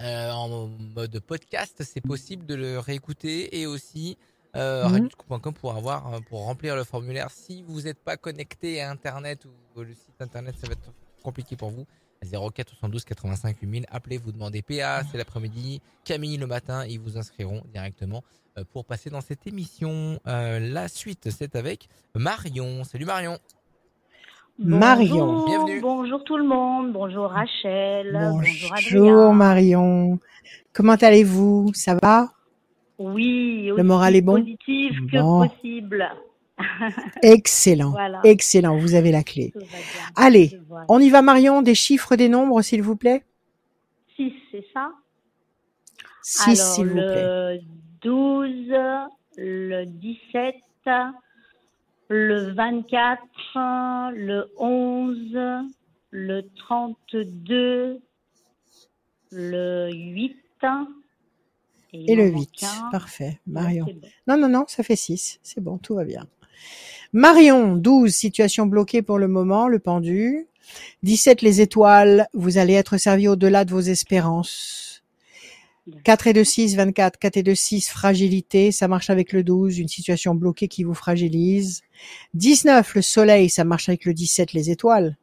euh, en mode podcast, c'est possible de le réécouter et aussi euh, radioscoop.com pour avoir euh, pour remplir le formulaire. Si vous n'êtes pas connecté à Internet ou le site Internet, ça va être compliqué pour vous. 04 72 85 8000, appelez, vous demandez PA, c'est l'après-midi, Camille le matin, ils vous inscriront directement pour passer dans cette émission. Euh, la suite, c'est avec Marion. Salut Marion. Marion. Bonjour, Bienvenue. Bonjour tout le monde. Bonjour Rachel. Bonjour, bonjour. Marion. Comment allez-vous? Ça va? Oui, Le moral est bon? positif que Bon. possible. [laughs] Excellent. Voilà. Excellent. Vous avez la clé. Allez, Voilà. on y va Marion. Des chiffres, des nombres, s'il vous plaît. Six, c'est ça? 6, Alors, s'il vous plaît. le 12, le 17, le 24, le 11, le 32, le 8 Et le en 8. manque un. Parfait. Marion. bon. Non, non, non, ça fait 6. C'est bon, tout va bien. Marion, 12, situation bloquée pour le moment, le pendu. 17, les étoiles, vous allez être servi au-delà de vos espérances. 4 et 2, 6, 24. 4 et 2, 6, fragilité, ça marche avec le 12, une situation bloquée qui vous fragilise. 19, le soleil, ça marche avec le 17, les étoiles.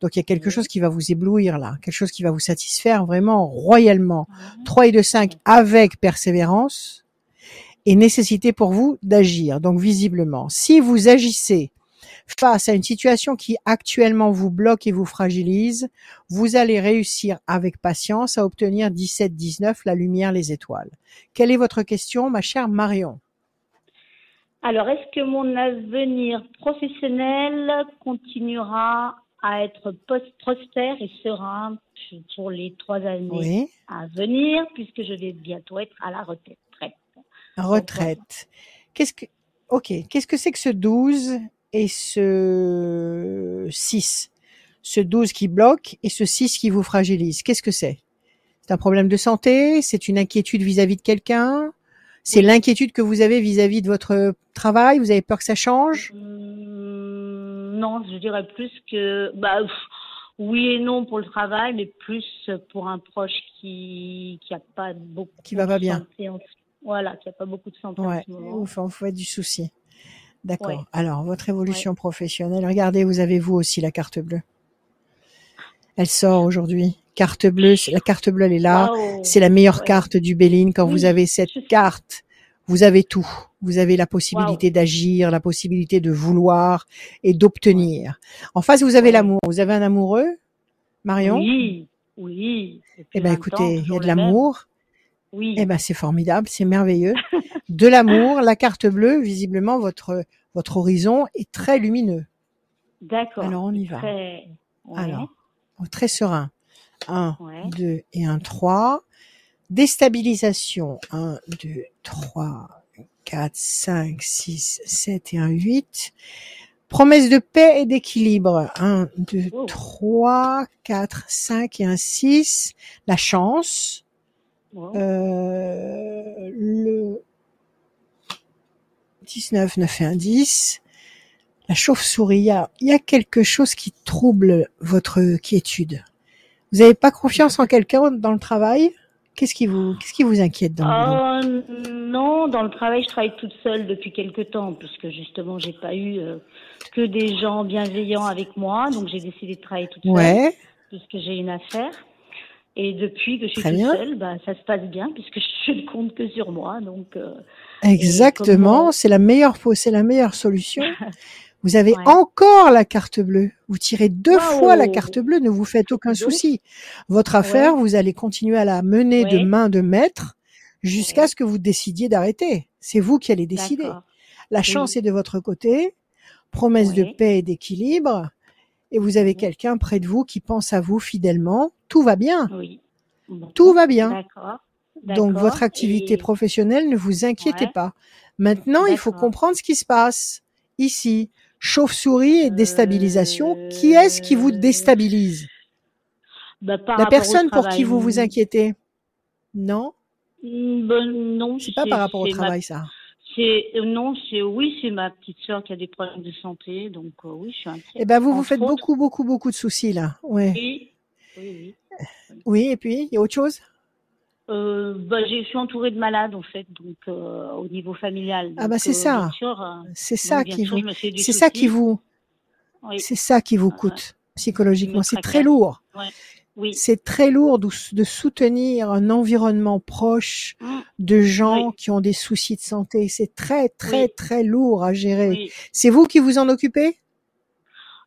Donc il y a quelque chose qui va vous éblouir là, quelque chose qui va vous satisfaire vraiment royalement. Mhm. 3 et 2, 5 avec persévérance et nécessité pour vous d'agir. Donc visiblement, si vous agissez face à une situation qui actuellement vous bloque et vous fragilise, vous allez réussir avec patience à obtenir 17, 19, la lumière, les étoiles. Quelle est votre question, ma chère Marion? Alors, est-ce que mon avenir professionnel continuera à être prospère et serein pour les trois années Oui. à venir, puisque je vais bientôt être à la retraite? Retraite. Qu'est-ce que, ok. Qu'est-ce que c'est que ce 12 et ce 6. Ce 12 qui bloque et ce 6 qui vous fragilise. Qu'est-ce que c'est? C'est un problème de santé? C'est une inquiétude vis-à-vis de quelqu'un? C'est l'inquiétude que vous avez vis-à-vis de votre travail? Vous avez peur que ça change? Hum, non, je dirais plus que bah pff, oui et non pour le travail, mais plus pour un proche qui qui a pas beaucoup Qui va pas de bien. santé en- voilà, qui a pas beaucoup de santé en Ouais, ce moment. vous, vous faites du souci. D'accord. Ouais. Alors, votre évolution professionnelle, regardez, vous avez vous aussi la carte bleue. Elle sort aujourd'hui. Carte bleue, la carte bleue, elle est là. C'est la meilleure Ouais. carte du Béline. Quand vous avez cette carte, vous avez tout. Vous avez la possibilité d'agir, la possibilité de vouloir et d'obtenir. En face, vous avez l'amour. Vous avez un amoureux, Marion? Oui, oui. Eh ben, 20 ans, écoutez, il y a de l'amour. Oui. Eh ben, c'est formidable, c'est merveilleux. [laughs] De l'amour, la carte bleue, visiblement, votre, votre horizon est très lumineux. D'accord. Alors, on y va. Très... ouais, Alors, très serein. 1, ouais. 2 et un 3. Déstabilisation. 1, 2, 3, 4, 5, 6, 7 et un 8. Promesse de paix et d'équilibre. 1, 2, Oh. 3, 4, 5 et un 6. La chance. Ouais. Euh, le 19, 9 et un 10. La chauve-souris, il y a, il y a quelque chose qui trouble votre quiétude. Vous n'avez pas confiance en quelqu'un dans le travail? Qu'est-ce qui vous, qu'est-ce qui vous inquiète dans le boulot? Euh, non, dans le travail, je travaille toute seule depuis quelque temps, puisque justement, j'ai pas eu euh, que des gens bienveillants avec moi, donc j'ai décidé de travailler toute seule, Ouais, puisque j'ai une affaire. Et depuis que je suis Très toute bien. seule, bah, ça se passe bien, puisque je [laughs] ne compte que sur moi, donc euh, exactement. C'est la meilleure, c'est la meilleure solution. [laughs] Vous avez Ouais. encore la carte bleue. Vous tirez deux fois la carte bleue, ne vous faites aucun Donc, souci. Votre affaire, vous allez continuer à la mener de main de maître jusqu'à ce que vous décidiez d'arrêter. C'est vous qui allez décider. La chance est de votre côté, promesse de paix et d'équilibre, et vous avez quelqu'un près de vous qui pense à vous fidèlement. Tout va bien, Oui. Bon. tout va bien. D'accord. Donc votre activité Et- professionnelle, ne vous inquiétez Ouais. pas. Maintenant, il faut comprendre ce qui se passe ici. Chauve-souris et Euh, déstabilisation. Qui est-ce qui vous déstabilise? Bah, par La personne pour qui vous vous inquiétez? Non, Mm, ben, non, c'est pas par rapport au ma- travail, ça. Euh, non, c'est oui, c'est ma petite sœur qui a des problèmes de santé, donc euh, oui, je suis inquiète. Eh ben, vous vous faites autres. beaucoup, beaucoup, beaucoup de soucis là. Ouais. Oui, oui, oui. Oui, et puis il y a autre chose? Euh, bah, je suis entourée de malades en fait, donc euh, au niveau familial. Ah bah, c'est euh, ça. C'est ça qui vous, fais du c'est ça qui vous, c'est ça qui vous Ah, coûte psychologiquement. me C'est très lourd. oui. C'est très lourd de, de soutenir un environnement proche Mm, de gens Oui. qui ont des soucis de santé. C'est très, très, Oui. très lourd à gérer. C'est vous qui vous en occupez?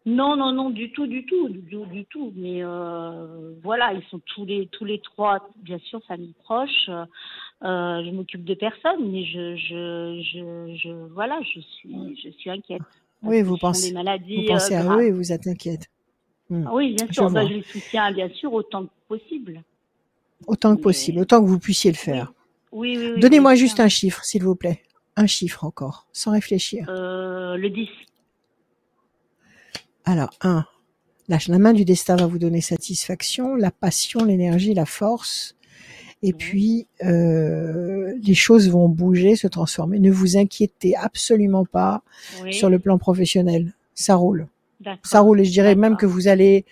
Non, non, non, du tout, du tout, du, tout, du tout. Mais euh, voilà, ils sont tous les tous les trois, bien sûr, famille proche. Euh, je m'occupe de personne, mais je, je, je, je, voilà, je suis, je suis inquiète. Oui, vous pensez- des maladies, Vous pensez euh, à eux et vous êtes inquiète. Hmm. Ah oui, bien Je sûr. Bah, vois. je les soutiens, bien sûr, autant que possible. Autant que Mais- possible, autant que vous puissiez le faire. Oui, oui, oui. Donnez-moi juste un chiffre, s'il vous plaît. Un chiffre encore, sans réfléchir. Le 10. Alors, un, la, la main du destin va vous donner satisfaction, la passion, l'énergie, la force. Et puis, euh, les choses vont bouger, se transformer. Ne vous inquiétez absolument pas Oui, sur le plan professionnel. Ça roule. Ça roule. Et je dirais même que vous allez,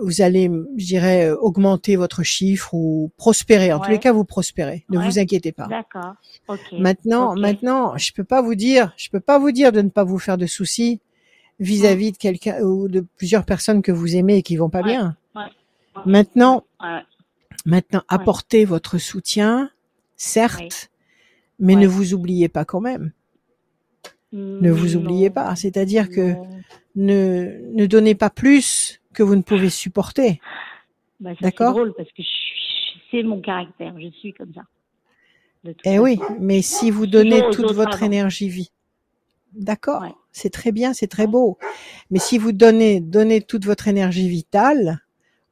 vous allez, je dirais, augmenter votre chiffre ou prospérer. En tous les cas, vous prospérez. Ne Ouais. vous inquiétez pas. D'accord. Maintenant, maintenant, je peux pas vous dire, je peux pas vous dire de ne pas vous faire de soucis vis-à-vis de quelqu'un ou de plusieurs personnes que vous aimez et qui vont pas Ouais, bien. ouais. Maintenant, Ouais. maintenant, apportez votre soutien, certes, mais ne vous oubliez pas quand même. Ne vous oubliez Non. pas. C'est-à-dire que Non. ne, ne donnez pas plus que vous ne pouvez supporter. Bah, D'accord. C'est drôle parce que je suis- c'est mon caractère. Je suis comme ça. Eh oui, mais si vous donnez toute votre énergie vie, d'accord, Ouais. c'est très bien, c'est très beau. Mais si vous donnez, donnez toute votre énergie vitale,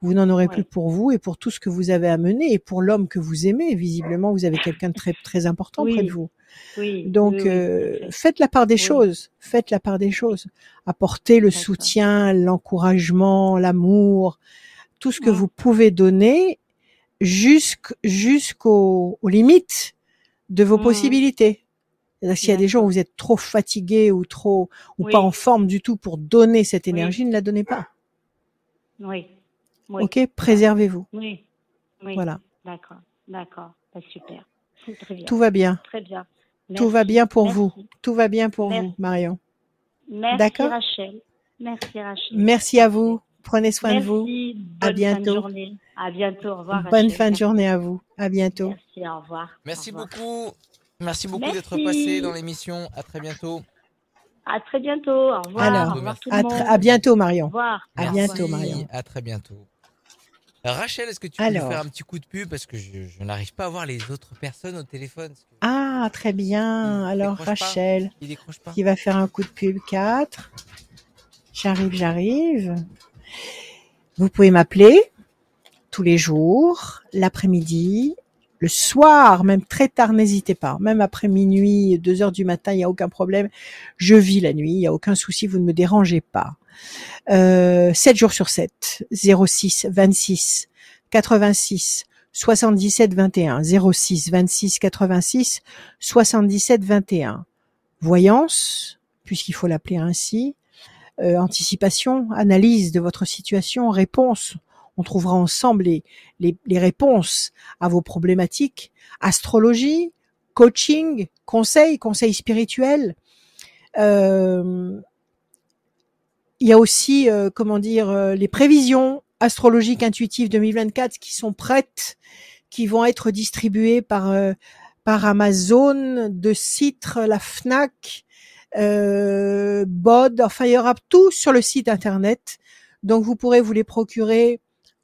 Vous n'en aurez Ouais. plus pour vous et pour tout ce que vous avez à mener et pour l'homme que vous aimez. Visiblement, vous avez quelqu'un de très très important près de vous. Oui. Donc, oui, euh, faites la part des choses. Faites la part des choses. Apportez le soutien, l'encouragement, l'amour, tout ce que vous pouvez donner jusqu'- jusqu'aux aux limites de vos possibilités. C'est-à-dire S'il y a des jours où vous êtes trop fatigué ou trop ou Oui. pas en forme du tout pour donner cette Oui. énergie, ne la donnez pas. Oui. Oui. Ok, préservez-vous. Oui. Oui. Voilà, D'accord. D'accord. Bah, super. Très bien. tout va bien. Très bien. Tout va bien pour Merci. vous. Tout va bien pour Merci. vous, Marion. Merci D'accord Rachel. Merci Rachel. Merci à vous. Prenez soin de vous. À Bonne bientôt. fin de journée. À bientôt. Au revoir. Bonne Rachel. fin de journée à vous. À bientôt. Merci. Au revoir. Merci Au revoir. beaucoup. Merci beaucoup d'être passé dans l'émission. À très bientôt. À très bientôt. Au revoir. Alors, Au revoir tout le À, monde. tr- à bientôt, Au Marion. revoir. À Au bientôt. Marion. À très bientôt. Rachel, est-ce que tu peux Alors. faire un petit coup de pub? Parce que je, je n'arrive pas à voir les autres personnes au téléphone. Ah, très bien. Il Alors, pas. Rachel, pas. qui va faire un coup de pub 4. J'arrive, j'arrive. Vous pouvez m'appeler tous les jours, l'après-midi, le soir, même très tard, n'hésitez pas. Même après minuit, 2 heures du matin, il n'y a aucun problème. Je vis la nuit, il n'y a aucun souci, vous ne me dérangez pas. Euh, 7 jours sur 7, 06 26 86 77 21, 06 26 86 77 21. Voyance, puisqu'il faut l'appeler ainsi, euh, anticipation, analyse de votre situation, réponse. On trouvera ensemble les, les, les réponses à vos problématiques. Astrologie, coaching, conseil, conseil spirituel. Euh, il y a aussi, euh, comment dire, euh, les prévisions astrologiques intuitives 2024 qui sont prêtes, qui vont être distribuées par euh, par Amazon, de Citre, la Fnac, euh, Bod. Enfin, il y aura tout sur le site internet. Donc, vous pourrez vous les procurer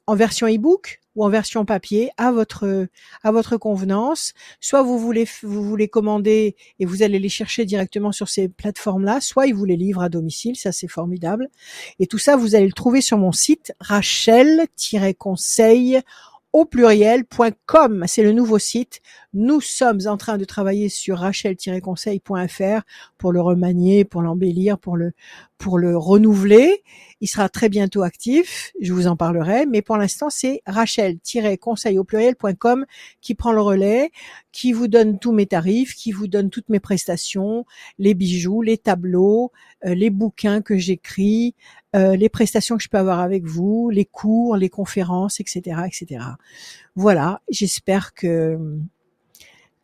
en version e-book ou en version papier à votre à votre convenance. Soit vous voulez vous voulez commander et vous allez les chercher directement sur ces plateformes-là, soit ils vous les livrent à domicile, ça c'est formidable. Et tout ça, vous allez le trouver sur mon site rachel-conseil au pluriel.com. C'est le nouveau site. Nous sommes en train de travailler sur rachel-conseil.fr pour le remanier, pour l'embellir, pour le, pour le renouveler. Il sera très bientôt actif. Je vous en parlerai. Mais pour l'instant, c'est rachel-conseil au pluriel.com qui prend le relais, qui vous donne tous mes tarifs, qui vous donne toutes mes prestations, les bijoux, les tableaux, euh, les bouquins que j'écris, euh, les prestations que je peux avoir avec vous, les cours, les conférences, etc., etc. Voilà, j'espère que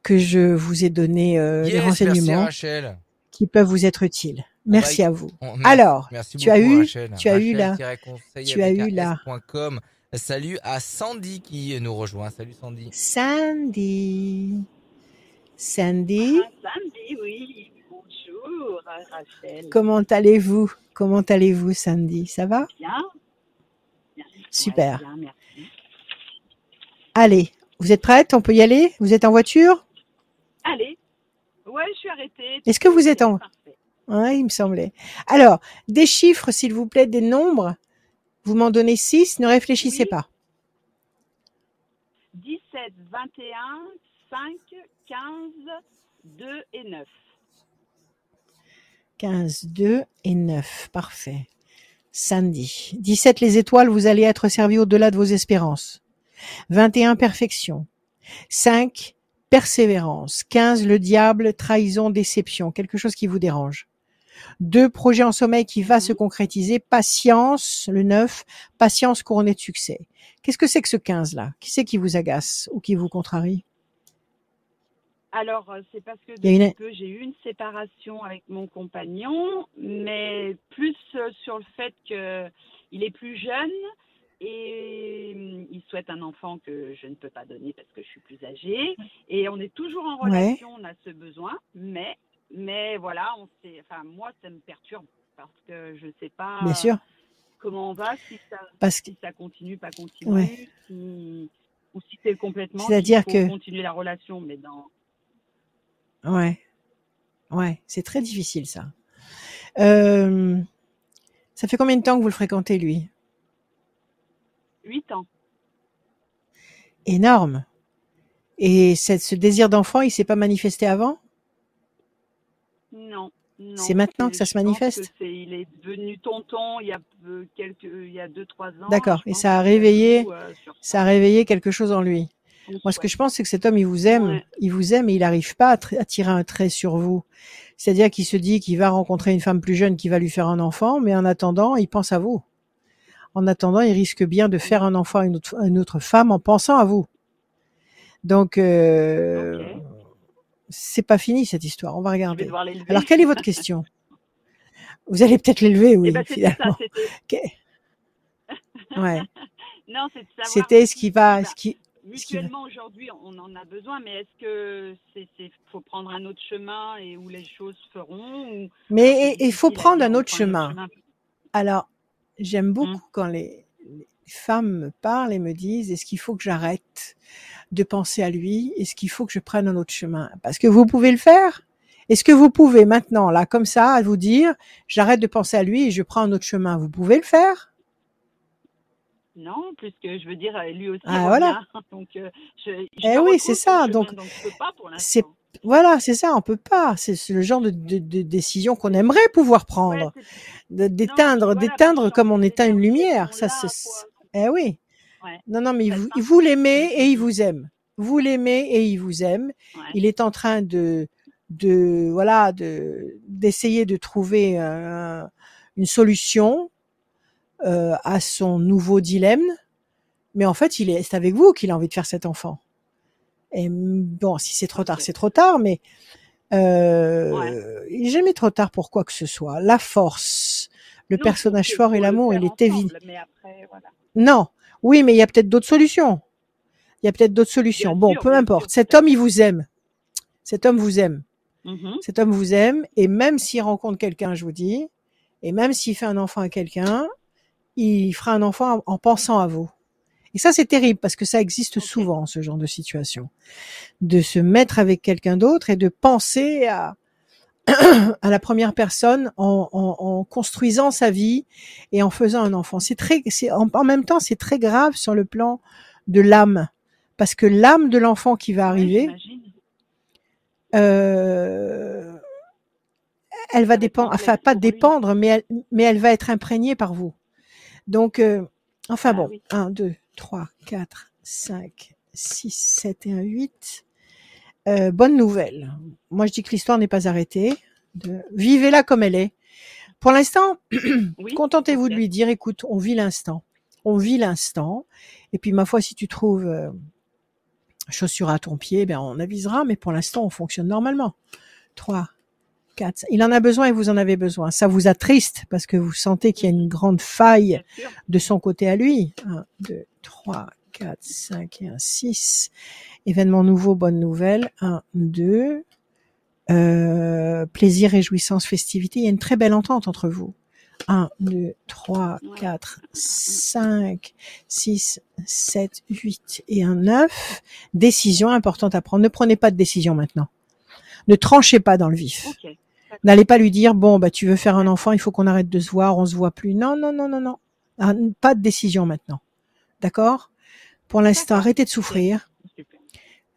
que je vous ai donné euh, les Yes, renseignements Rachel. qui peuvent vous être utiles. Merci à vous. On- Alors, merci tu as beaucoup, eu- Rachel. tu as eu la- Rachel-conseil tu as eu S.com. Salut à Sandy qui nous rejoint. Salut Sandy. Sandy, Sandy, Ah, Sandy, oui. Bonjour, Rachel. comment allez-vous? Comment allez-vous, Sandy? Ça va? Bien. Bien. Super. Ouais, bien, merci. Allez, vous êtes prête? On peut y aller? Vous êtes en voiture? Ouais, je suis arrêtée. Est-ce que vous êtes en-. Ouais, il me semblait. Alors, des chiffres, s'il vous plaît, des nombres. Vous m'en donnez six, ne réfléchissez Oui. pas. 17, 21, 5, 15, 2 et 9. 15, 2 et 9. Parfait. Samedi. 17, les étoiles, vous allez être servi au-delà de vos espérances. 21, perfection. 5, persévérance. 15, le diable, trahison, déception. Quelque chose qui vous dérange. 2, projet en sommeil qui va Mhm. se concrétiser. Patience, le 9, patience couronnée de succès. Qu'est-ce que c'est que ce 15-là Qui c'est qui vous agace ou qui vous contrarie? Alors, euh, c'est parce que depuis une- peu, j'ai eu une séparation avec mon compagnon, mais plus euh, sur le fait qu'il est plus jeune et hum, il souhaite un enfant que je ne peux pas donner parce que je suis plus âgée. Et on est toujours en Ouais. relation, on a ce besoin, mais, mais voilà, on sait, enfin, moi, ça me perturbe parce que je ne sais pas Bien sûr. comment on va, si ça, Parce que si ça continue, pas continue, Ouais. si- ou si c'est complètement. C'est-à-dire que- continuer la relation, mais dans. Ouais. Ouais, c'est très difficile ça. Euh, ça fait combien de temps que vous le fréquentez lui? 8 ans. Énorme. Et ce désir d'enfant, il s'est pas manifesté avant? Non. non. C'est maintenant que ça se manifeste? Il est devenu tonton il y a quelques, il y a deux trois ans. D'accord. Et ça a réveillé- euh, Ça a réveillé quelque chose en lui. Moi, ce que je pense, c'est que cet homme, il vous aime. Ouais. Il vous aime et il n'arrive pas à tirer un trait sur vous. C'est-à-dire qu'il se dit qu'il va rencontrer une femme plus jeune qui va lui faire un enfant, mais en attendant, il pense à vous. En attendant, il risque bien de faire un enfant à une autre, à une autre femme en pensant à vous. Donc, euh, Ok. c'est pas fini cette histoire. On va regarder. Alors, quelle est votre question? Vous allez peut-être l'élever, oui, Eh ben, ça, finalement. Ouais. [laughs] Non, c'est de savoir C'était ce qui va, ce qui, Mutuellement, aujourd'hui, on en a besoin, mais est-ce que c'est c'est- faut prendre un autre chemin et où les choses feront ou... mais il faut prendre un autre chemin? Alors, j'aime beaucoup quand les, les femmes me parlent et me disent est-ce qu'il faut que j'arrête de penser à lui? Est-ce qu'il faut que je prenne un autre chemin? Parce que vous pouvez le faire. Est-ce que vous pouvez maintenant, là, comme ça, vous dire j'arrête de penser à lui et je prends un autre chemin? Vous pouvez le faire? Non, puisque je veux dire, lui aussi. Ah, voilà. [laughs] Donc, euh, je, je Eh oui, c'est ça, donc, donc c'est. Voilà, c'est ça, on peut pas. C'est le genre de, de, de décision qu'on aimerait pouvoir prendre, d'éteindre, voilà, d'éteindre comme on éteint une lumière. Ça, c'est, eh oui. Ouais. Non, non, mais il vous, l'aimez et il vous aime. Vous l'aimez et il vous aime. Ouais. Il est en train de, de, voilà, de, d'essayer de trouver un- une solution euh, à son nouveau dilemme. Mais en fait, il est, c'est avec vous qu'il a envie de faire cet enfant. Et bon, si c'est trop tard, c'est trop tard, mais euh, il n'est jamais trop tard pour quoi que ce soit. La force, le Non, personnage fort et l'amour, il est évident. voilà. Non, oui, mais il y a peut-être d'autres solutions. Il y a peut-être d'autres solutions. Bien bon, sûr, peu importe. sûr, Cet homme, il vous aime. Cet homme vous aime. Mhm. Cet homme vous aime. Et même s'il rencontre quelqu'un, je vous dis, et même s'il fait un enfant à quelqu'un, il fera un enfant en, en pensant à vous. Et ça, c'est terrible parce que ça existe souvent, ce genre de situation. De se mettre avec quelqu'un d'autre et de penser à, [clears throat] à la première personne en, en- en construisant sa vie et en faisant un enfant. C'est très, c'est en, en même temps, c'est très grave sur le plan de l'âme, parce que l'âme de l'enfant qui va arriver, euh, elle va dépendre, enfin pas dépendre, mais elle, mais elle va être imprégnée par vous. Donc, euh, enfin Ah bon, oui. 1, 2, 3, 4, 5, 6, 7 et 1, 8. Euh, bonne nouvelle. Moi, je dis que l'histoire n'est pas arrêtée. De... Vivez-la comme elle est. Pour l'instant, [clears throat] Oui, contentez-vous de lui dire, écoute, on vit l'instant. On vit l'instant. Et puis, ma foi, si tu trouves euh, chaussure à ton pied, ben, on avisera. Mais pour l'instant, on fonctionne normalement. 3, 4. Il en a besoin et vous en avez besoin. Ça vous attriste parce que vous sentez qu'il y a une grande faille de son côté à lui. 1, 2, 3, 4, 5 et 1, 6. Événement nouveau, bonne nouvelle. 1, 2. Euh, plaisir, réjouissance, festivité. Il y a une très belle entente entre vous. 1, 2, 3, Ouais. 4, 5, 6, 7, 8 et un 9. Décision importante à prendre. Ne prenez pas de décision maintenant. Ne tranchez pas dans le vif. Ok. N'allez pas lui dire bon bah tu veux faire un enfant, il faut qu'on arrête de se voir, on se voit plus. Non non non non non. Ah, Pas de décision maintenant. D'accord? Pour l'instant, arrêtez de souffrir.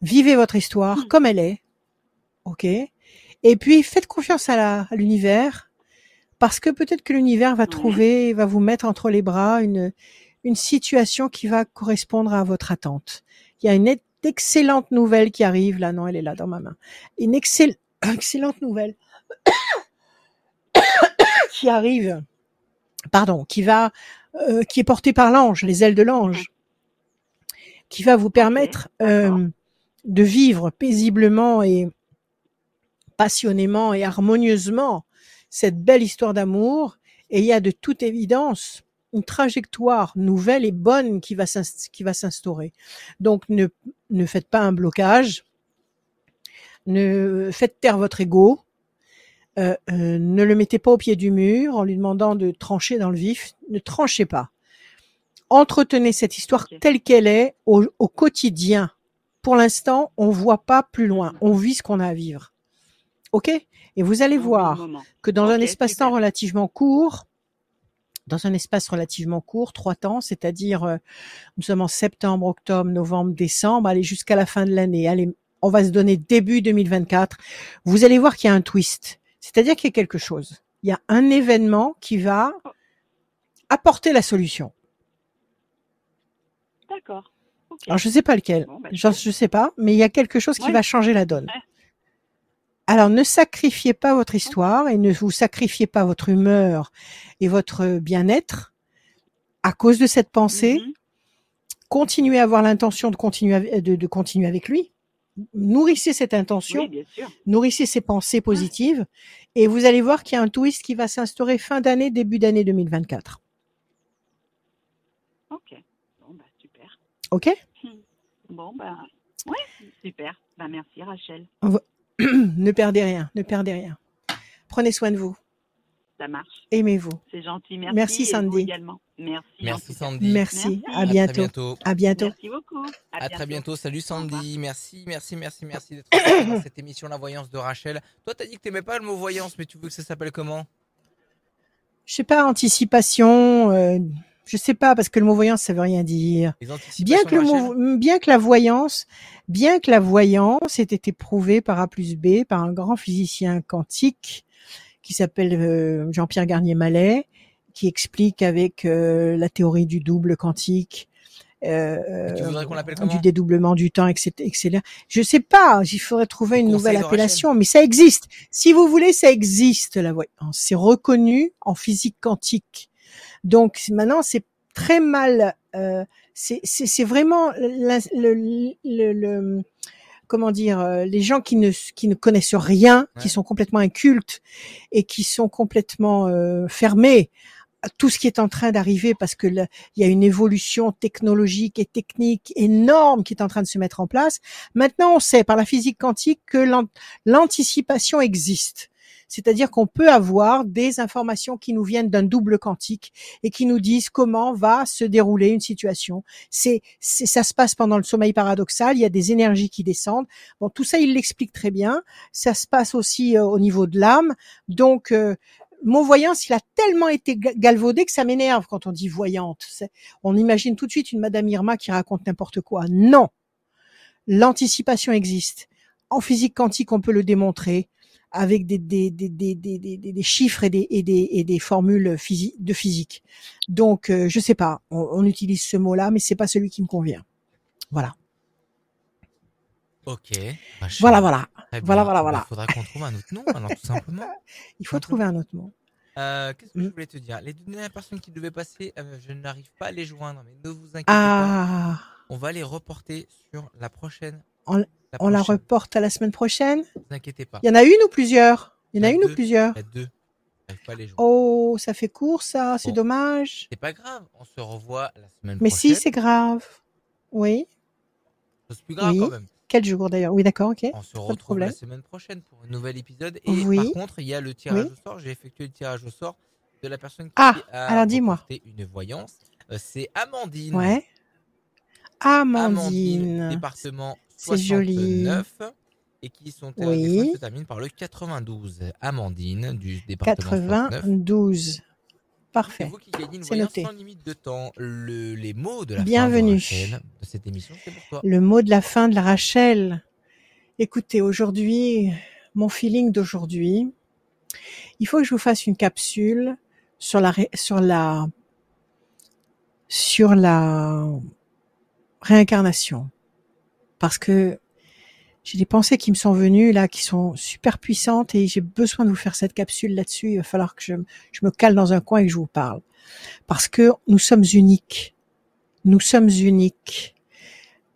Vivez votre histoire Hmm. comme elle est. OK? Et puis faites confiance à la à l'univers parce que peut-être que l'univers va trouver va vous mettre entre les bras une une situation qui va correspondre à votre attente. Il y a une excellente nouvelle qui arrive là non, elle est là dans ma main. Une excell- [coughs] excellente nouvelle [coughs] qui arrive, pardon, qui va, euh, qui est portée par l'ange, les ailes de l'ange, qui va vous permettre euh, de vivre paisiblement et passionnément et harmonieusement cette belle histoire d'amour. Et il y a de toute évidence une trajectoire nouvelle et bonne qui va s'inst- qui va s'instaurer. Donc ne ne faites pas un blocage, ne faites taire votre ego, euh, euh, ne le mettez pas au pied du mur en lui demandant de trancher dans le vif. Ne tranchez pas. Entretenez cette histoire telle qu'elle est au, au quotidien. Pour l'instant, on voit pas plus loin. On vit ce qu'on a à vivre. Ok? Et vous allez voir moment. que dans un espace-temps relativement court, dans un espace relativement court, trois temps, c'est-à-dire euh, nous sommes en septembre, octobre, novembre, décembre, allez jusqu'à la fin de l'année. Allez, on va se donner début 2024. Vous allez voir qu'il y a un twist, c'est-à-dire qu'il y a quelque chose. Il y a un événement qui va apporter la solution. D'accord. Alors je sais pas lequel, Bon, bah, je, je sais pas, mais il y a quelque chose qui Ouais. va changer la donne. Ouais. Alors ne sacrifiez pas votre histoire et ne vous sacrifiez pas votre humeur et votre bien-être à cause de cette pensée. Mhm. Continuez à avoir l'intention de continuer avec- de, de continuer avec lui. Nourrissez cette intention, Oui, nourrissez ces pensées positives et vous allez voir qu'il y a un twist qui va s'instaurer fin d'année, début d'année 2024. Ok. Bon, bah, super. Ok? Bon, bah, ouais, super. Bah, merci, Rachel. [clears throat] Ne perdez rien, ne perdez rien. Prenez soin de vous, Ça marche. aimez-vous. C'est gentil. Merci. Merci, Sandy. également. Merci. Merci. Sandy. Merci, Merci. à À très bientôt. bientôt. À bientôt. Merci beaucoup. À, À très bientôt. Salut. Sandy. Merci, merci, merci, merci d'être là dans cette émission La Voyance de Rachel. Toi, t'as dit que t'aimais pas le mot voyance, mais tu veux que ça s'appelle comment? Je sais pas, anticipation, euh, je sais pas, parce que le mot voyance, ça veut rien dire. Que, le mot, bien que la voyance, bien que la voyance ait été prouvée par A plus B, par un grand physicien quantique qui s'appelle euh, Jean-Pierre Garnier-Mallet, qui explique avec euh, la théorie du double quantique, euh, qu'on du dédoublement du temps, etc., etc. Je sais pas, il faudrait trouver une nouvelle appellation, mais ça existe. Si vous voulez, ça existe la voyance. C'est reconnu en physique quantique. Donc maintenant, c'est très mal. Euh, c'est c'est- c'est vraiment la- le, le, le- comment dire euh, les gens qui ne qui ne connaissent rien, Ouais. qui sont complètement incultes et qui sont complètement euh, fermés à tout ce qui est en train d'arriver parce que là, il y a une évolution technologique et technique énorme qui est en train de se mettre en place. Maintenant, on sait par la physique quantique que l'an- l'anticipation existe. C'est-à-dire qu'on peut avoir des informations qui nous viennent d'un double quantique et qui nous disent comment va se dérouler une situation. C'est, ça se passe pendant le sommeil paradoxal. Il y a des énergies qui descendent. Bon, tout ça, il l'explique très bien. Ça se passe aussi euh, au niveau de l'âme. Donc, euh, mon voyance, il a tellement été ga- galvaudé que ça m'énerve quand on dit voyante. On imagine tout de suite une Madame Irma qui raconte n'importe quoi. Non, l'anticipation existe. En physique quantique, on peut le démontrer avec des, chiffres et des, et et formules physi- de physique. Donc, euh, je sais pas, on, on utilise ce mot-là, mais c'est pas celui qui me convient. Voilà, Ok. Rachel. voilà, voilà. Bien. Voilà, voilà, Il voilà. faudra qu'on trouve un autre nom, alors tout simplement. [laughs] Il faut trouver un autre mot. Euh, Qu'est-ce que Mm. je voulais te dire? Les deux dernières personnes qui devaient passer, euh, je n'arrive pas à les joindre, mais ne vous inquiétez pas. Ah, On va les reporter sur la prochaine. On- on la reporte à la semaine prochaine. Ne vous inquiétez pas. Il y en a une ou plusieurs? Il y en a une ou plusieurs? Il y a deux. Pas les. Oh, ça fait court ça, c'est Bon. dommage. C'est pas grave, on se revoit la semaine Mais prochaine. si, c'est grave. Oui. C'est plus grave Oui. quand même. Quel jour d'ailleurs? Oui, d'accord, ok. On se retrouve la semaine prochaine pour un nouvel épisode. Et Oui. par contre, il y a le tirage Oui. au sort. J'ai effectué le tirage au sort de la personne qui Ah, a alors dis-moi. une voyance. Euh, C'est Amandine. Ouais. Amandine, Amandine. département C'est joli. 69. Et qui sont Oui. téléphone se termine par le 92. Amandine du département 69. 92. C'est Parfait. vous qui gagnez une C'est voyance noté. sans limite de temps. Le- les mots de la Bienvenue. fin de, Rachel, de cette émission, c'est pour toi. Le mot de la fin de la Rachel. Écoutez, aujourd'hui, mon feeling d'aujourd'hui, il faut que je vous fasse une capsule sur la, sur la, sur la réincarnation. Parce que j'ai des pensées qui me sont venues là, qui sont super puissantes et j'ai besoin de vous faire cette capsule là-dessus. Il va falloir que je, me cale dans un coin et que je vous parle. Parce que nous sommes uniques. Nous sommes uniques.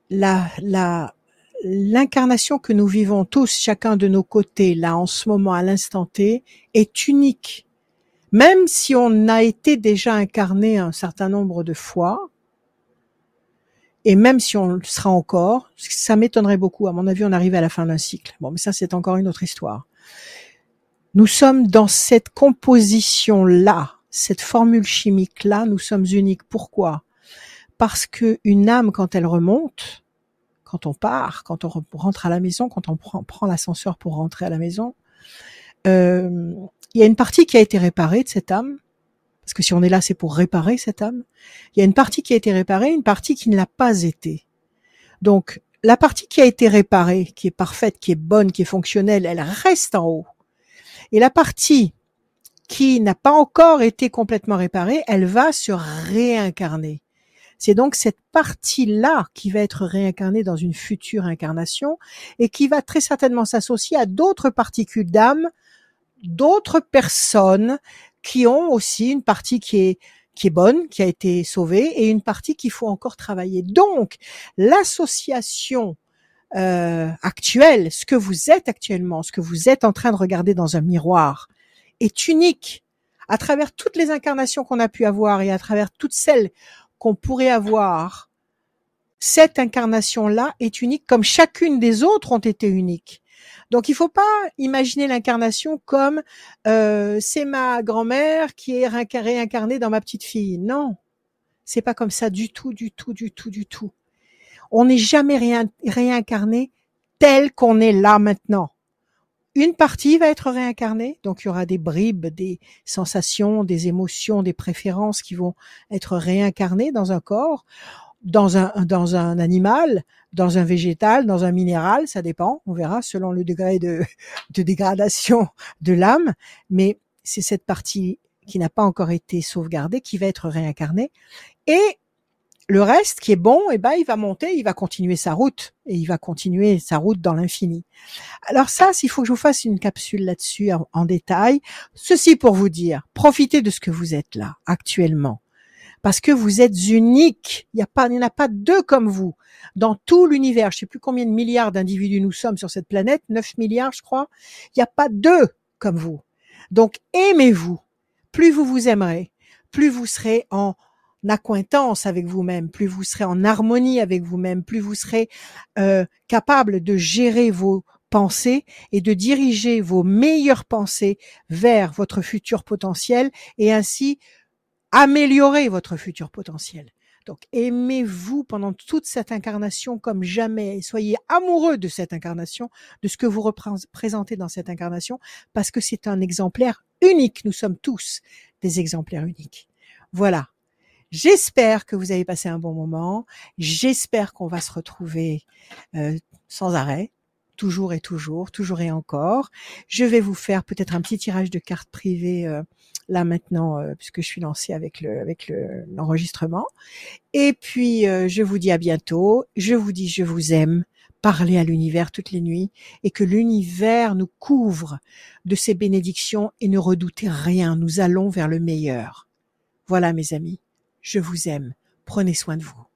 La, la, l'incarnation que nous vivons tous, chacun de nos côtés, là, en ce moment, à l'instant T, est unique. Même si on a été déjà incarné un certain nombre de fois, et même si on le sera encore, ça m'étonnerait beaucoup. À mon avis, on arrive à la fin d'un cycle. Bon, mais ça, c'est encore une autre histoire. Nous sommes dans cette composition-là, cette formule chimique-là, nous sommes uniques. Pourquoi? Parce que une âme, quand elle remonte, quand on part, quand on re- rentre à la maison, quand on prend, prend l'ascenseur pour rentrer à la maison, euh, il y a une partie qui a été réparée de cette âme parce que si on est là, c'est pour réparer cette âme. Il y a une partie qui a été réparée, une partie qui ne l'a pas été. Donc, la partie qui a été réparée, qui est parfaite, qui est bonne, qui est fonctionnelle, elle reste en haut. Et la partie qui n'a pas encore été complètement réparée, elle va se réincarner. C'est donc cette partie-là qui va être réincarnée dans une future incarnation et qui va très certainement s'associer à d'autres particules d'âme, d'autres personnes qui ont aussi une partie qui est qui est bonne, qui a été sauvée, et une partie qu'il faut encore travailler. Donc, l'association euh, actuelle, ce que vous êtes actuellement, ce que vous êtes en train de regarder dans un miroir, est unique à travers toutes les incarnations qu'on a pu avoir et à travers toutes celles qu'on pourrait avoir. Cette incarnation-là est unique comme chacune des autres ont été uniques. Donc il faut pas imaginer l'incarnation comme euh, c'est ma grand-mère qui est réincarnée dans ma petite fille. Non, c'est pas comme ça du tout, du tout, du tout, du tout. On n'est jamais réincarné tel qu'on est là maintenant. Une partie va être réincarnée, donc il y aura des bribes, des sensations, des émotions, des préférences qui vont être réincarnées dans un corps dans un, dans un animal, dans un végétal, dans un minéral, ça dépend, on verra selon le degré de, de dégradation de l'âme, mais c'est cette partie qui n'a pas encore été sauvegardée qui va être réincarnée. Et le reste qui est bon, eh ben, il va monter, il va continuer sa route et il va continuer sa route dans l'infini. Alors ça, s'il faut que je vous fasse une capsule là-dessus en détail, ceci pour vous dire, profitez de ce que vous êtes là actuellement parce que vous êtes unique. Il n'y a pas, en a pas deux comme vous dans tout l'univers. Je sais plus combien de milliards d'individus nous sommes sur cette planète, 9 milliards, je crois. Il n'y a pas deux comme vous. Donc, aimez-vous. Plus vous vous aimerez, plus vous serez en accointance avec vous-même, plus vous serez en harmonie avec vous-même, plus vous serez euh, capable de gérer vos pensées et de diriger vos meilleures pensées vers votre futur potentiel et ainsi améliorer votre futur potentiel. Donc aimez-vous pendant toute cette incarnation comme jamais. Soyez amoureux de cette incarnation, de ce que vous représentez dans cette incarnation, parce que c'est un exemplaire unique. Nous sommes tous des exemplaires uniques. Voilà. J'espère que vous avez passé un bon moment. J'espère qu'on va se retrouver euh, sans arrêt toujours et toujours, toujours et encore. Je vais vous faire peut-être un petit tirage de cartes privées euh, là maintenant, euh, puisque je suis lancée avec le avec l'enregistrement. et puis euh, je vous dis à bientôt. Je vous dis je vous aime. Parlez à l'univers toutes les nuits et que l'univers nous couvre de ses bénédictions et ne redoutez rien. Nous allons vers le meilleur. Voilà mes amis. Je vous aime. Prenez soin de vous.